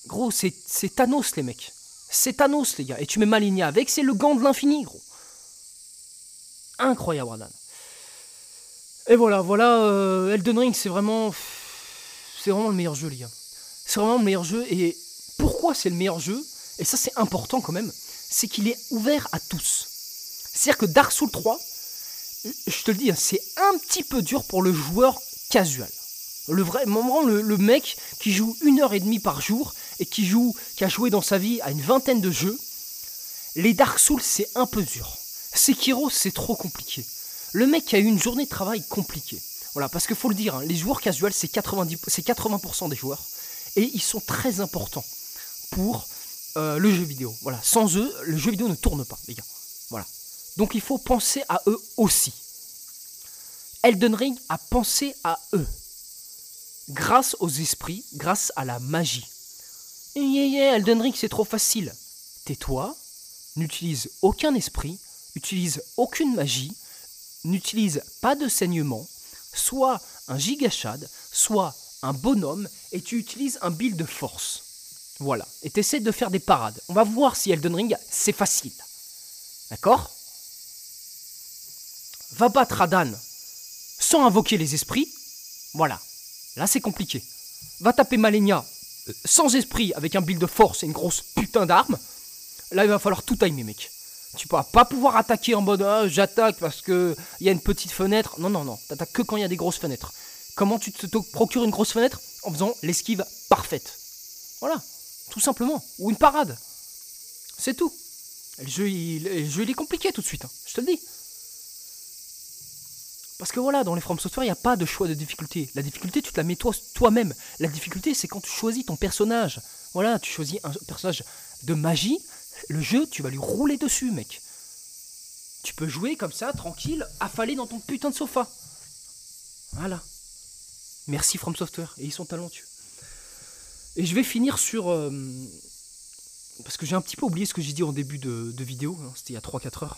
Gros, c'est c'est Thanos, les mecs. C'est Thanos, les gars. Et tu mets Maligna avec, c'est le gant de l'infini, gros. Incroyable, Radan. Et voilà, voilà, euh, Elden Ring, c'est vraiment. C'est vraiment le meilleur jeu, les gars. C'est vraiment le meilleur jeu. Et pourquoi c'est le meilleur jeu? Et ça, c'est important quand même. C'est qu'il est ouvert à tous. C'est-à-dire que Dark Souls 3, je te le dis, hein, c'est un petit peu dur pour le joueur casual. Le vrai, moment, le, le mec qui joue une heure et demie par jour et qui joue, qui a joué dans sa vie à une vingtaine de jeux, les Dark Souls c'est un peu dur. Sekiro c'est trop compliqué. Le mec a eu une journée de travail compliquée. Voilà, parce qu'il faut le dire, hein, les joueurs casuals c'est 90, c'est 80% des joueurs et ils sont très importants pour euh, le jeu vidéo. Voilà, sans eux, le jeu vidéo ne tourne pas, les gars. Voilà. Donc il faut penser à eux aussi. Elden Ring a pensé à eux. Grâce aux esprits, grâce à la magie. Yeah, yeah, Elden Ring c'est trop facile. Tais-toi, n'utilise aucun esprit, utilise aucune magie, n'utilise pas de saignement, soit un gigachad, soit un bonhomme, et tu utilises un build de force. Voilà, et t'essaies de faire des parades. On va voir si Elden Ring c'est facile. D'accord? Va battre Radan sans invoquer les esprits. Voilà, là c'est compliqué. Va taper Malenia euh, sans esprit avec un build de force et une grosse putain d'arme. Là il va falloir tout timer mec. Tu vas pas pouvoir attaquer en mode ah, j'attaque parce que il y a une petite fenêtre. Non non non, t'attaques que quand il y a des grosses fenêtres. Comment tu te, procures une grosse fenêtre En faisant l'esquive parfaite? Voilà, tout simplement. Ou une parade. C'est tout. Le jeu, il, est compliqué tout de suite, hein, je te le dis. Parce que voilà, dans les From Software, il n'y a pas de choix de difficulté. La difficulté, tu te la mets toi- toi-même. la difficulté, c'est quand tu choisis ton personnage. Voilà, tu choisis un personnage de magie, le jeu, tu vas lui rouler dessus, mec. Tu peux jouer comme ça, tranquille, affalé dans ton putain de sofa. Voilà. Merci From Software, et ils sont talentueux. Et je vais finir sur... euh, parce que j'ai un petit peu oublié ce que j'ai dit en début de, vidéo, hein, c'était il y a 3-4 heures.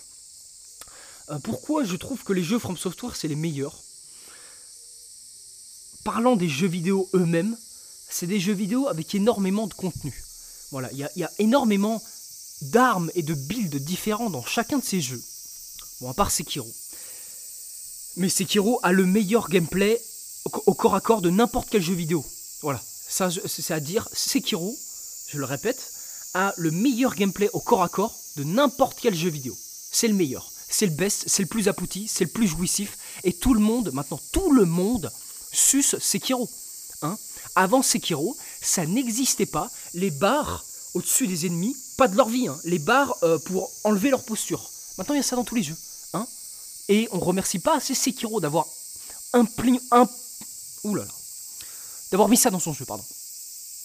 Euh, pourquoi je trouve que les jeux From Software c'est les meilleurs? Parlant des jeux vidéo eux-mêmes, c'est des jeux vidéo avec énormément de contenu. Voilà, il y a énormément d'armes et de builds différents dans chacun de ces jeux. Bon, à part Sekiro. Mais Sekiro a le meilleur gameplay au, corps à corps de n'importe quel jeu vidéo. Voilà, ça c'est à dire, Sekiro, je le répète, a le meilleur gameplay au corps à corps de n'importe quel jeu vidéo. C'est le meilleur, c'est le best, c'est le plus abouti, c'est le plus jouissif, et tout le monde, maintenant tout le monde, suce Sekiro. Hein? Avant Sekiro, ça n'existait pas, les barres au-dessus des ennemis, pas de leur vie, hein, les barres euh, pour enlever leur posture. Maintenant il y a ça dans tous les jeux. Hein et on remercie pas assez Sekiro d'avoir. Un... Ouh là là. D'avoir mis ça dans son jeu, pardon.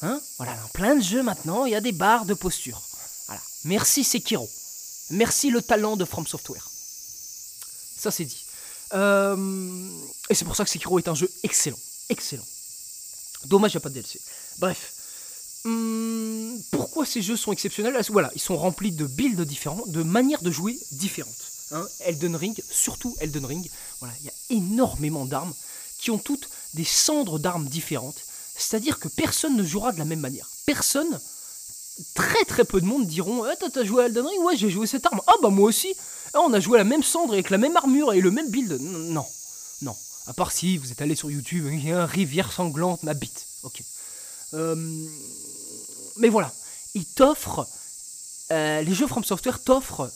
Hein? Voilà, plein de jeux maintenant, il y a des barres de posture. Voilà. Merci Sekiro. Merci le talent de From Software. Ça c'est dit. Euh, Et c'est pour ça que Sekiro est un jeu excellent. Excellent. Dommage, il n'y a pas de DLC. Bref. Hum, pourquoi ces jeux sont exceptionnels? Voilà, ils sont remplis de builds différents, de manières de jouer différentes. Hein, Elden Ring, surtout Elden Ring, voilà, il y a énormément d'armes qui ont toutes des cendres d'armes différentes. C'est-à-dire que personne ne jouera de la même manière. Personne, très très peu de monde diront Eh, T'as joué à Elden Ring? Ouais, j'ai joué cette arme. Ah bah moi aussi. Ah, on a joué la même cendre avec la même armure et le même build. Non, non. À part si vous êtes allé sur YouTube, il y a un rivière sanglante m'habite. Ok. Euh, mais voilà, ils t'offrent. euh, les jeux From Software t'offrent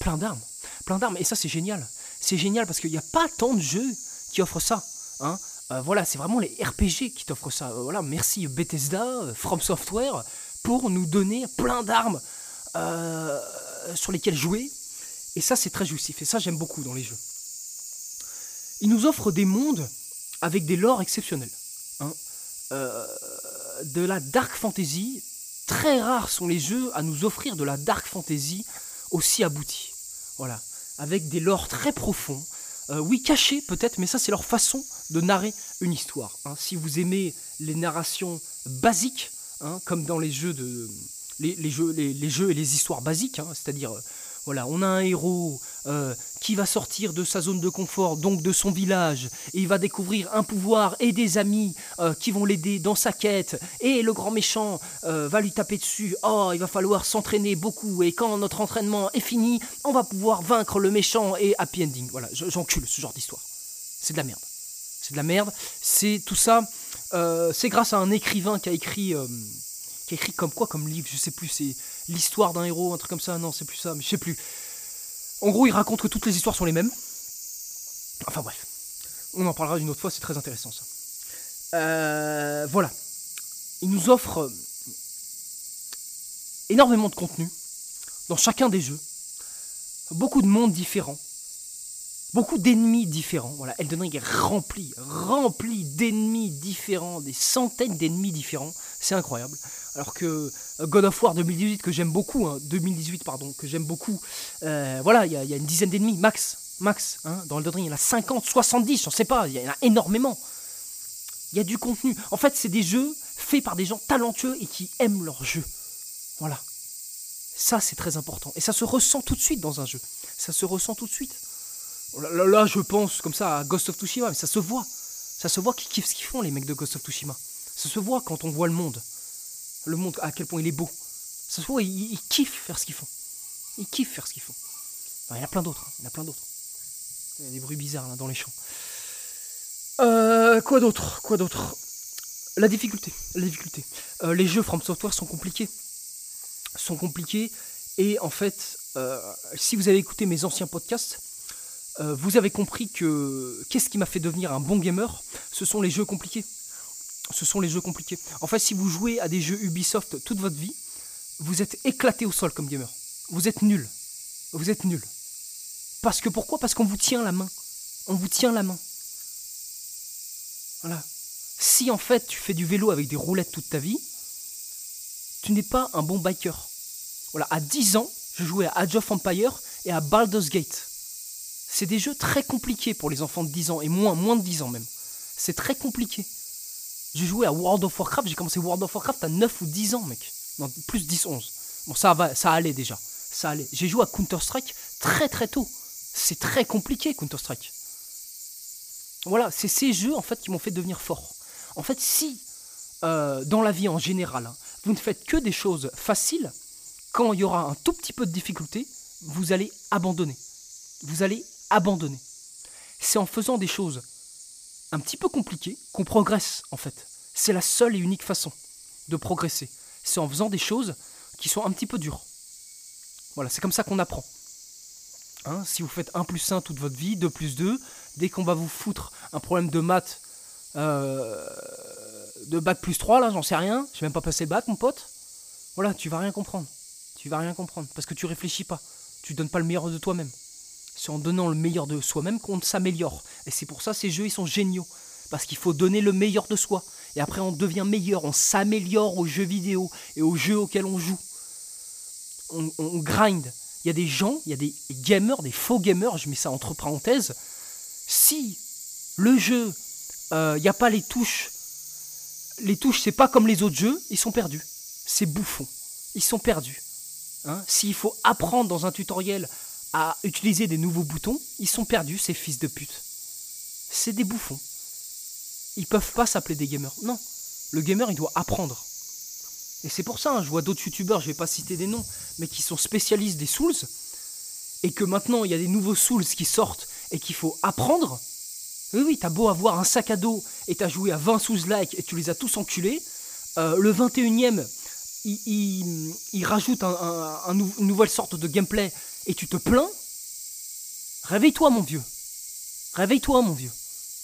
plein d'armes. Plein d'armes. Et ça, c'est génial. C'est génial parce qu'il n'y a pas tant de jeux qui offrent ça. Hein. Euh, voilà, c'est vraiment les RPG qui t'offrent ça. Euh, voilà, merci Bethesda, From Software, pour nous donner plein d'armes sur lesquelles jouer. Et ça, c'est très justif. Et ça, j'aime beaucoup dans les jeux. Ils nous offrent des mondes avec des lores exceptionnels. hein. Euh, de la dark fantasy. Très rares sont les jeux à nous offrir de la dark fantasy aussi aboutie. Voilà. Avec des lores très profonds. Euh, oui, cachés peut-être, mais ça, c'est leur façon de narrer une histoire. hein. Si vous aimez les narrations basiques, hein, comme dans les jeux de. Les, jeux, les jeux et les histoires basiques, hein, c'est-à-dire, euh, voilà, on a un héros euh, qui va sortir de sa zone de confort, donc de son village, et il va découvrir un pouvoir et des amis euh, qui vont l'aider dans sa quête, et le grand méchant euh, va lui taper dessus. Oh, il va falloir s'entraîner beaucoup, et quand notre entraînement est fini, on va pouvoir vaincre le méchant et happy ending. Voilà, je- j'encule ce genre d'histoire. C'est de la merde. C'est de la merde. C'est tout ça. c'est grâce à un écrivain qui a écrit, qui a écrit comme quoi, comme livre, je sais plus. C'est l'histoire d'un héros, un truc comme ça. Non, c'est plus ça, mais je sais plus. En gros, il raconte que toutes les histoires sont les mêmes. Enfin bref, on en parlera une autre fois. C'est très intéressant ça. Euh, voilà. Il nous offre euh, énormément de contenu dans chacun des jeux, beaucoup de mondes différents beaucoup d'ennemis différents. Voilà, Elden Ring est rempli, rempli d'ennemis différents, des centaines d'ennemis différents. C'est incroyable. Alors que euh, God of War 2018 que j'aime beaucoup, hein, 2018 pardon, que j'aime beaucoup. euh, voilà, il y, y a une dizaine d'ennemis max, max. hein, dans Elden Ring, il y en a 50, 70, on sait pas, il y en a énormément. Il y a du contenu. En fait, c'est des jeux faits par des gens talentueux et qui aiment leur jeu. Voilà. Ça, c'est très important. Et ça se ressent tout de suite dans un jeu. Ça se ressent tout de suite. Là, je pense comme ça à Ghost of Tsushima, mais ça se voit. Ça se voit qu'ils kiffent ce qu'ils font, les mecs de Ghost of Tsushima. Ça se voit quand on voit le monde. Le monde, à quel point il est beau. Ça se voit, ils, kiffent faire ce qu'ils font. Ils kiffent faire ce qu'ils font. Il y en a plein d'autres. hein, Il y en a plein d'autres. Il y a des bruits bizarres là dans les champs. Euh, quoi d'autre Quoi d'autre? La difficulté. La difficulté. Euh, les jeux From Software sont compliqués. Sont compliqués. Et en fait, euh, si vous avez écouté mes anciens podcasts, euh, vous avez compris que qu'est-ce qui m'a fait devenir un bon gamer? Ce sont les jeux compliqués. Ce sont les jeux compliqués. En fait, si vous jouez à des jeux Ubisoft toute votre vie, vous êtes éclaté au sol comme gamer. Vous êtes nul. Vous êtes nul. Parce que pourquoi? Parce qu'on vous tient la main. On vous tient la main. Voilà. Si en fait tu fais du vélo avec des roulettes toute ta vie, tu n'es pas un bon biker. Voilà, à 10 ans, je jouais à Age of Empire et à Baldur's Gate. C'est des jeux très compliqués pour les enfants de 10 ans, et moins, moins de 10 ans même. C'est très compliqué. J'ai joué à World of Warcraft, j'ai commencé World of Warcraft à 9 ou 10 ans, mec. Plus 10, 11. Bon, ça va, ça allait déjà. Ça allait. J'ai joué à Counter-Strike très très tôt. C'est très compliqué, Counter-Strike. Voilà, c'est ces jeux en fait qui m'ont fait devenir fort. En fait, si euh, dans la vie en général, hein, vous ne faites que des choses faciles, quand il y aura un tout petit peu de difficulté, vous allez abandonner. Vous allez abandonner. C'est en faisant des choses un petit peu compliquées qu'on progresse en fait. C'est la seule et unique façon de progresser. C'est en faisant des choses qui sont un petit peu dures. Voilà, c'est comme ça qu'on apprend. Hein, si vous faites 1 plus 1 toute votre vie, 2 plus 2, dès qu'on va vous foutre un problème de maths, euh, de bac plus 3, là, j'en sais rien, je vais même pas passer le bac, mon pote, voilà, tu vas rien comprendre. Tu vas rien comprendre, parce que tu réfléchis pas. Tu donnes pas le meilleur de toi-même. C'est en donnant le meilleur de soi-même qu'on s'améliore. Et c'est pour ça ces jeux, ils sont géniaux. Parce qu'il faut donner le meilleur de soi. Et après, on devient meilleur, on s'améliore aux jeux vidéo et aux jeux auxquels on joue. On, grind. Il y a des gens, il y a des gamers, des faux gamers, je mets ça entre parenthèses. Si le jeu, il n'y a pas les touches, les touches, c'est pas comme les autres jeux, ils sont perdus. C'est bouffon. Ils sont perdus. Hein S'il faut apprendre dans un tutoriel à utiliser des nouveaux boutons, ils sont perdus, ces fils de pute. C'est des bouffons. Ils peuvent pas s'appeler des gamers. Non. Le gamer, il doit apprendre. Et c'est pour ça, hein, je vois d'autres youtubeurs, je vais pas citer des noms, mais qui sont spécialistes des Souls, et que maintenant il y a des nouveaux Souls qui sortent et qu'il faut apprendre. Oui, oui, t'as beau avoir un sac à dos et t'as joué à 20 sous like et tu les as tous enculés. Euh, le 21ème, il, il, rajoute un, une nouvelle sorte de gameplay et tu te plains? Réveille-toi, mon vieux. Réveille-toi, mon vieux.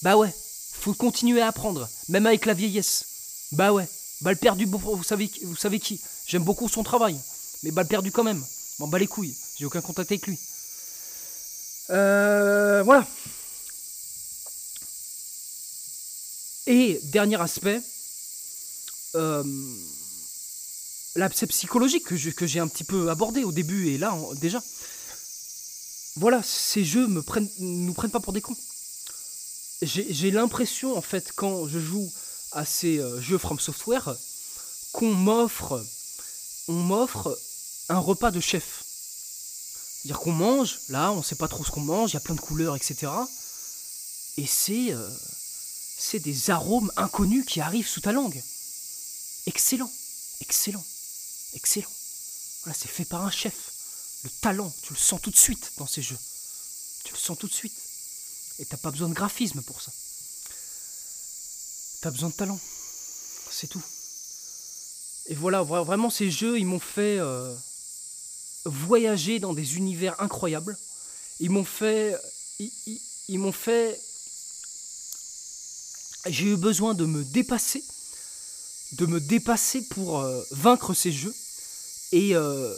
Bah ouais, faut continuer à apprendre, même avec la vieillesse. Bah ouais, balle perdue, vous savez, qui J'aime beaucoup son travail, mais balle perdue quand même. M'en bats les couilles, j'ai aucun contact avec lui. Euh, voilà. Et dernier aspect, euh, l'aspect psychologique que j'ai un petit peu abordé au début et là déjà. Voilà, ces jeux me prennent, nous prennent pas pour des cons. J'ai l'impression en fait quand je joue à ces euh, jeux From Software qu'on m'offre, on m'offre un repas de chef. C'est-à-dire qu'on mange, là, on sait pas trop ce qu'on mange, il y a plein de couleurs, etc. Et euh, c'est des arômes inconnus qui arrivent sous ta langue. Excellent, excellent, excellent. Voilà, c'est fait par un chef. Le talent, tu le sens tout de suite dans ces jeux. Tu le sens tout de suite. Et t'as pas besoin de graphisme pour ça. T'as besoin de talent. C'est tout. Et voilà, vraiment ces jeux, ils m'ont fait euh, voyager dans des univers incroyables. Ils m'ont fait... Ils, m'ont fait... J'ai eu besoin de me dépasser. De me dépasser pour euh, vaincre ces jeux. Et euh,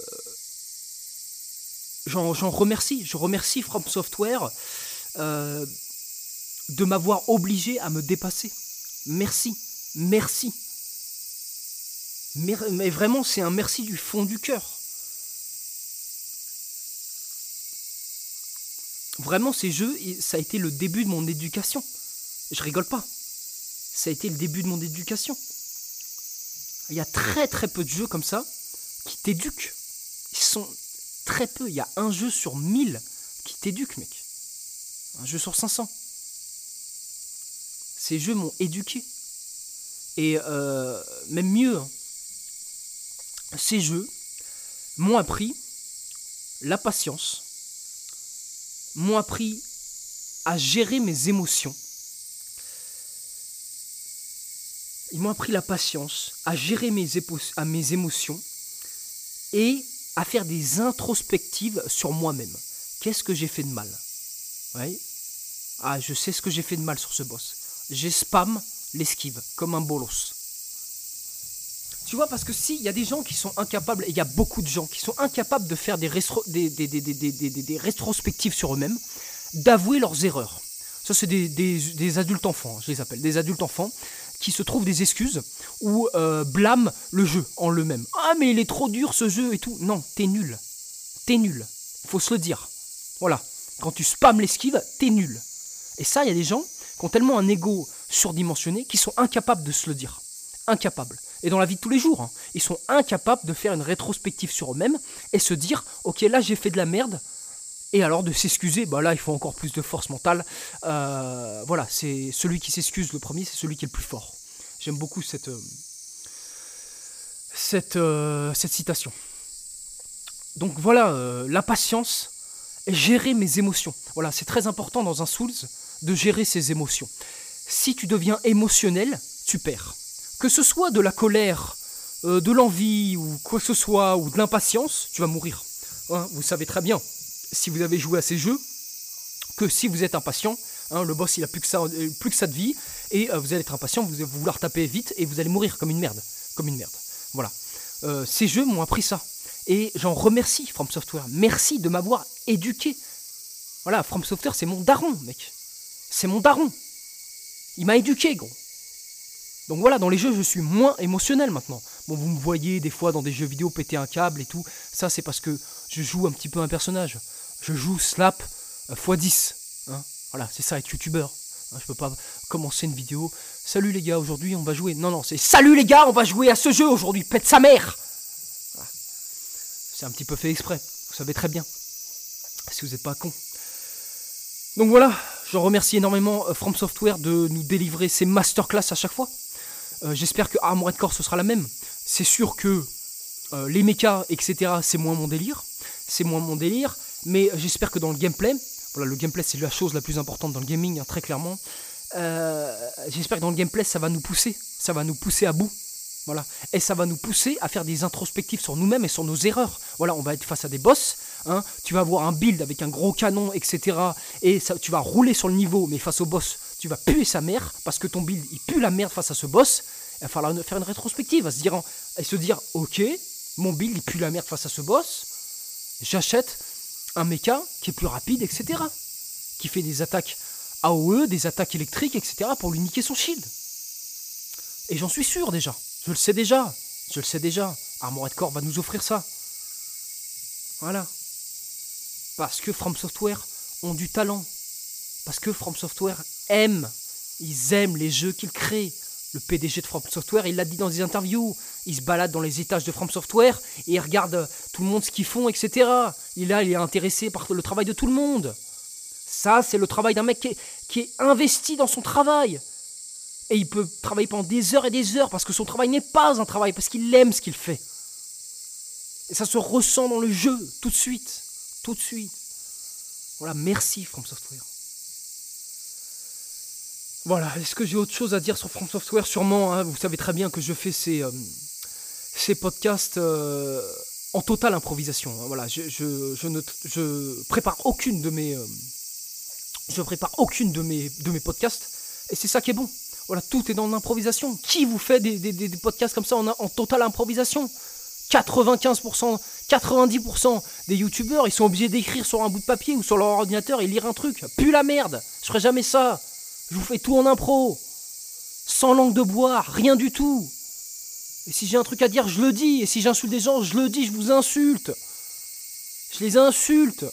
j'en remercie. Je remercie From Software euh, de m'avoir obligé à me dépasser. Merci. Merci. Mais, mais vraiment, c'est un merci du fond du cœur. Vraiment, ces jeux, ça a été le début de mon éducation. Je rigole pas. Ça a été le début de mon éducation. Il y a très très peu de jeux comme ça qui t'éduquent. Ils sont très peu. Il y a un jeu sur 1000 qui t'éduque, mec. Un jeu sur 500. Ces jeux m'ont éduqué. Et euh, même mieux, hein. ces jeux m'ont appris la patience, m'ont appris à gérer mes émotions. Ils m'ont appris la patience, à gérer mes, émotions et à faire des introspectives sur moi-même. Qu'est-ce que j'ai fait de mal? Ah, je sais ce que j'ai fait de mal sur ce boss. J'ai spam l'esquive comme un bolos. Tu vois, parce que si, il y a des gens qui sont incapables, et il y a beaucoup de gens qui sont incapables de faire des, des, rétrospectives sur eux-mêmes, d'avouer leurs erreurs. Ça, c'est des, adultes enfants, je les appelle, des adultes enfants qui se trouvent des excuses ou euh, blâment le jeu en le même. Ah mais il est trop dur ce jeu et tout. Non, t'es nul. T'es nul. Faut se le dire. Voilà. Quand tu spams l'esquive, t'es nul. Et ça, il y a des gens qui ont tellement un ego surdimensionné qu'ils sont incapables de se le dire. Incapables. Et dans la vie de tous les jours, hein, ils sont incapables de faire une rétrospective sur eux-mêmes et se dire, ok, là j'ai fait de la merde, et alors de s'excuser, bah là il faut encore plus de force mentale. Euh, voilà, c'est celui qui s'excuse le premier, c'est celui qui est le plus fort. J'aime beaucoup cette, euh, cette, euh, cette citation. Donc voilà, la patience, gérer mes émotions. Voilà, c'est très important dans un Souls de gérer ses émotions. Si tu deviens émotionnel, tu perds. Que ce soit de la colère, de l'envie ou quoi que ce soit, ou de l'impatience, tu vas mourir. Hein, vous savez très bien si vous avez joué à ces jeux, que si vous êtes impatient, hein, le boss il a plus que ça, euh, plus que ça de vie, et euh, vous allez être impatient, vous allez vouloir taper vite, et vous allez mourir comme une merde. Comme une merde. Voilà. Euh, ces jeux m'ont appris ça. Et j'en remercie From Software. Merci de m'avoir éduqué. Voilà, From Software, c'est mon daron, mec. C'est mon daron. Il m'a éduqué, gros. Donc voilà, dans les jeux, je suis moins émotionnel maintenant. Bon, vous me voyez des fois dans des jeux vidéo péter un câble et tout. Ça, c'est parce que je joue un petit peu un personnage je joue Slap x10. Hein. voilà, c'est ça être youtubeur. Hein, je peux pas commencer une vidéo. Salut les gars, aujourd'hui on va jouer. Non, non, c'est Salut les gars, on va jouer à ce jeu aujourd'hui. Pète sa mère C'est un petit peu fait exprès. Vous savez très bien. Si vous n'êtes pas con. Donc voilà, je remercie énormément euh, From Software de nous délivrer ces masterclass à chaque fois. Euh, j'espère que Armored Core ce sera la même. C'est sûr que euh, les mechas, etc., c'est moins mon délire. C'est moins mon délire mais j'espère que dans le gameplay, Voilà, le gameplay c'est la chose la plus importante dans le gaming, hein, très clairement. Euh, j'espère que dans le gameplay ça va nous pousser, ça va nous pousser à bout. Voilà. Et ça va nous pousser à faire des introspectives sur nous-mêmes et sur nos erreurs. Voilà, on va être face à des boss. Hein. Tu vas avoir un build avec un gros canon, etc. Et ça, tu vas rouler sur le niveau, mais face au boss, tu vas puer sa mère parce que ton build il pue la merde face à ce boss. Il va falloir faire une rétrospective, à se dire, et se dire, ok, mon build il pue la merde face à ce boss. J'achète un mecha qui est plus rapide, etc. Qui fait des attaques AOE, des attaques électriques, etc. pour lui niquer son shield. Et j'en suis sûr déjà. Je le sais déjà. Je le sais déjà. Armored Core va nous offrir ça. Voilà. Parce que From Software ont du talent. Parce que From Software aime. Ils aiment les jeux qu'ils créent. Le PDG de From Software, il l'a dit dans des interviews. Il se balade dans les étages de From Software et il regarde tout le monde ce qu'ils font, etc. Il, là, il est intéressé par le travail de tout le monde. Ça, c'est le travail d'un mec qui est, qui est investi dans son travail. Et il peut travailler pendant des heures et des heures parce que son travail n'est pas un travail, parce qu'il aime ce qu'il fait. Et ça se ressent dans le jeu, tout de suite. Tout de suite. Voilà, merci From Software. Voilà, est-ce que j'ai autre chose à dire sur From Software? Sûrement, hein, vous savez très bien que je fais ces, euh, ces podcasts euh, en totale improvisation. Hein. voilà, je, je, ne je prépare aucune de mes... Euh, je prépare aucune de mes, de mes podcasts. Et c'est ça qui est bon. Voilà, tout est dans l'improvisation. Qui vous fait des, podcasts comme ça en, en totale improvisation? 95%, 90% des youtubeurs, ils sont obligés d'écrire sur un bout de papier ou sur leur ordinateur et lire un truc. Plus la merde Je ferai jamais ça Je vous fais tout en impro Sans langue de bois, rien du tout Et si j'ai un truc à dire, je le dis. Et si j'insulte des gens, je le dis, je vous insulte. Je les insulte.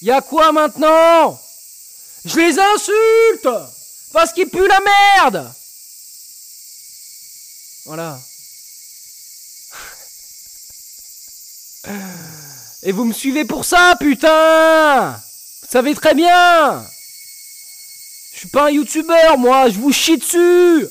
Y a quoi maintenant? Je les insulte parce qu'il pue la merde Voilà. Et vous me suivez pour ça, putain Vous savez très bien Je suis pas un youtubeur, moi, je vous chie dessus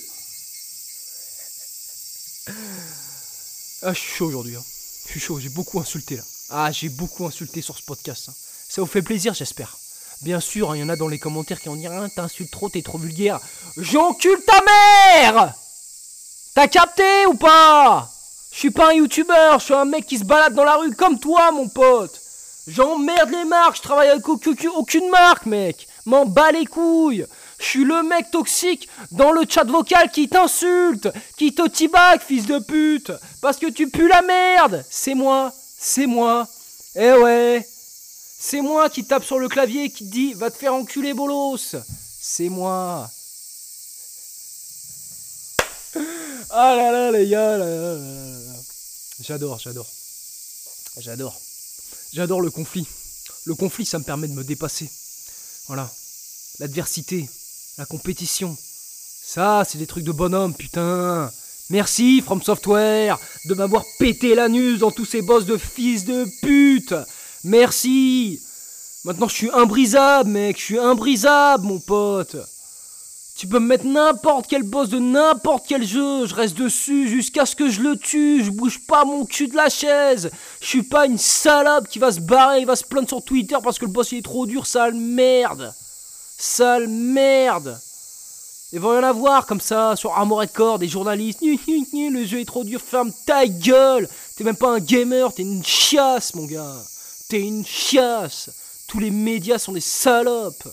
Ah, je suis chaud aujourd'hui. Hein. Je suis chaud, j'ai beaucoup insulté là. Ah, j'ai beaucoup insulté sur ce podcast. Hein. Ça vous fait plaisir, j'espère. Bien sûr, il y en a dans les commentaires qui vont dire ah, T'insultes trop, t'es trop vulgaire. J'encule ta mère T'as capté ou pas? Je suis pas un youtubeur, je suis un mec qui se balade dans la rue comme toi, mon pote. J'emmerde les marques, je travaille avec aucune marque, mec. M'en bats les couilles. Je suis le mec toxique dans le chat vocal qui t'insulte, qui te tibac, fils de pute, parce que tu pues la merde. C'est moi, c'est moi. Eh ouais. C'est moi qui tape sur le clavier qui dit va te faire enculer bolos. C'est moi. Ah là là les gars, là, j'adore, j'adore, j'adore, j'adore le conflit. Le conflit, ça me permet de me dépasser. Voilà, l'adversité, la compétition, ça, c'est des trucs de bonhomme, putain. Merci From Software de m'avoir pété la nuit dans tous ces boss de fils de pute. Merci. Maintenant je suis imbrisable, mec, je suis imbrisable, mon pote Tu peux me mettre n'importe quel boss de n'importe quel jeu, je reste dessus jusqu'à ce que je le tue, je bouge pas mon cul de la chaise Je suis pas une salope qui va se barrer, il va se plaindre sur Twitter parce que le boss il est trop dur, sale merde Sale merde il va rien avoir comme ça sur Armored Core, des journalistes. Le jeu est trop dur, ferme ta gueule. T'es même pas un gamer, t'es une chiasse, mon gars. T'es une chiasse. Tous les médias sont des salopes.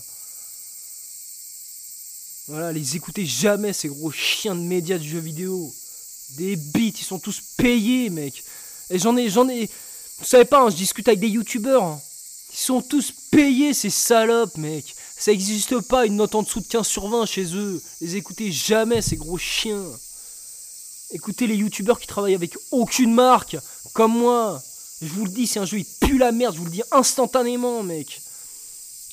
Voilà, les écoutez jamais, ces gros chiens de médias du jeu vidéo. Des bits, ils sont tous payés, mec. Et j'en ai, j'en ai. Vous savez pas, hein, je discute avec des youtubeurs. Hein. Ils sont tous payés, ces salopes, mec. Ça n'existe pas une note en dessous de 15 sur 20 chez eux. Les écoutez jamais, ces gros chiens. Écoutez les youtubeurs qui travaillent avec aucune marque, comme moi. Je vous le dis, c'est un jeu, il pue la merde, je vous le dis instantanément, mec.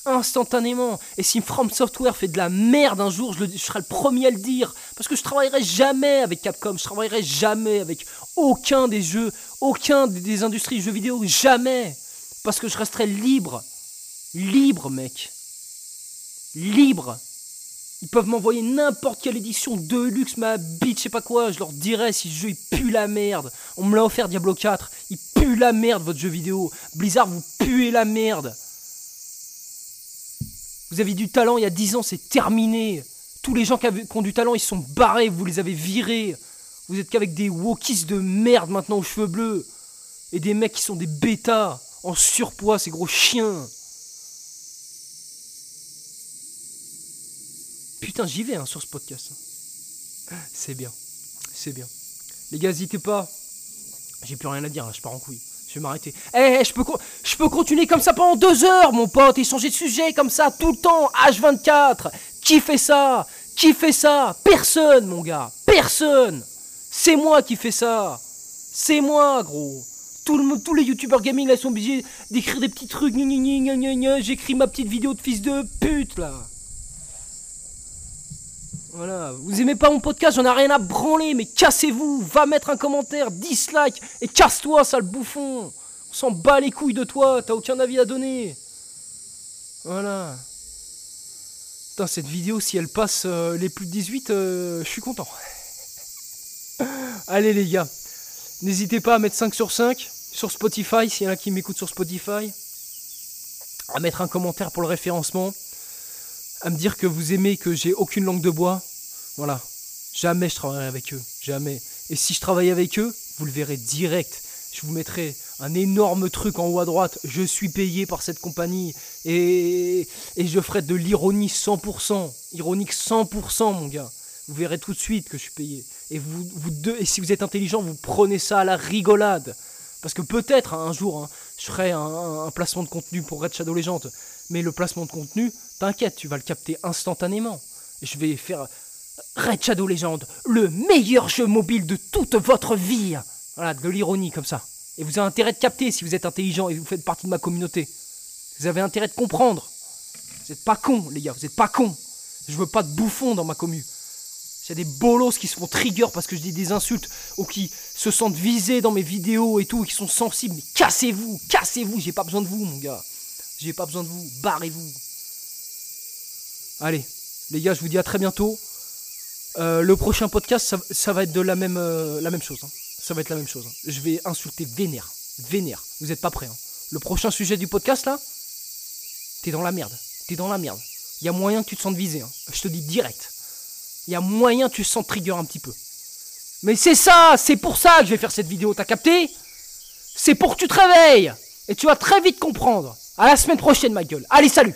Instantanément. Et si From Software fait de la merde un jour, je, serai le premier à le dire. Parce que je travaillerai jamais avec Capcom, je travaillerai jamais avec aucun des jeux, aucun des, des industries jeux vidéo, jamais. Parce que je resterai libre. Libre, mec. Libre. Ils peuvent m'envoyer n'importe quelle édition de luxe, ma bite, je sais pas quoi. Je leur dirai si le jeu il pue la merde. On me l'a offert Diablo 4. Il pue la merde votre jeu vidéo. Blizzard, vous puez la merde. Vous avez du talent il y a 10 ans, c'est terminé. Tous les gens qui, ont du talent, ils sont barrés, vous les avez virés. Vous êtes qu'avec des wokis de merde maintenant aux cheveux bleus. Et des mecs qui sont des bêtas, en surpoids, ces gros chiens. Putain, j'y vais hein, sur ce podcast. C'est bien. C'est bien. Les gars, n'hésitez pas. J'ai plus rien à dire, je pars en couille. M'arrêter. Eh, je, peux je peux continuer comme ça pendant deux heures, mon pote, et changer de sujet comme ça tout le temps, H24. Qui fait ça? Qui fait ça? Personne, mon gars. Personne. C'est moi qui fais ça. C'est moi, gros. Tout le, tous les youtubeurs gaming là sont obligés d'écrire des petits trucs. J'écris ma petite vidéo de fils de pute là. Voilà, vous aimez pas mon podcast, j'en ai rien à branler, mais cassez-vous, va mettre un commentaire, dislike, et casse-toi, sale bouffon On s'en bat les couilles de toi, t'as aucun avis à donner Voilà. Putain, cette vidéo, si elle passe euh, les plus de 18, euh, je suis content. Allez les gars, n'hésitez pas à mettre 5 sur 5 sur Spotify, s'il y en a qui m'écoutent sur Spotify. À mettre un commentaire pour le référencement à me dire que vous aimez que j'ai aucune langue de bois, voilà. Jamais je travaillerai avec eux. Jamais. Et si je travaille avec eux, vous le verrez direct. Je vous mettrai un énorme truc en haut à droite. Je suis payé par cette compagnie. Et, et je ferai de l'ironie 100%. Ironique 100%, mon gars. Vous verrez tout de suite que je suis payé. Et, vous, vous deux, et si vous êtes intelligent, vous prenez ça à la rigolade. Parce que peut-être hein, un jour, hein, je ferai un, un, placement de contenu pour Red Shadow Legends. Mais le placement de contenu, T'inquiète, tu vas le capter instantanément. Je vais faire Red Shadow Legend, le meilleur jeu mobile de toute votre vie. Voilà, de l'ironie comme ça. Et vous avez intérêt de capter si vous êtes intelligent et vous faites partie de ma communauté. Vous avez intérêt de comprendre. Vous n'êtes pas cons, les gars, vous n'êtes pas cons. Je veux pas de bouffons dans ma commu. Il y a des bolos qui se font trigger parce que je dis des insultes ou qui se sentent visés dans mes vidéos et tout, et qui sont sensibles. Mais cassez-vous, cassez-vous, j'ai pas besoin de vous, mon gars. J'ai pas besoin de vous, barrez-vous. Allez, les gars, je vous dis à très bientôt. Euh, le prochain podcast, ça, va être de la même, euh, chose. Hein. Ça va être la même chose. Hein. Je vais insulter vénère. Vénère. Vous n'êtes pas prêts. Hein. Le prochain sujet du podcast, là, t'es dans la merde. T'es dans la merde. Il y a moyen que tu te sentes visé. Je te dis direct. Il y a moyen que tu te sens trigger un petit peu. Mais c'est ça, c'est pour ça que je vais faire cette vidéo, t'as capté? C'est pour que tu te réveilles Et tu vas très vite comprendre. À la semaine prochaine, ma gueule. Allez, salut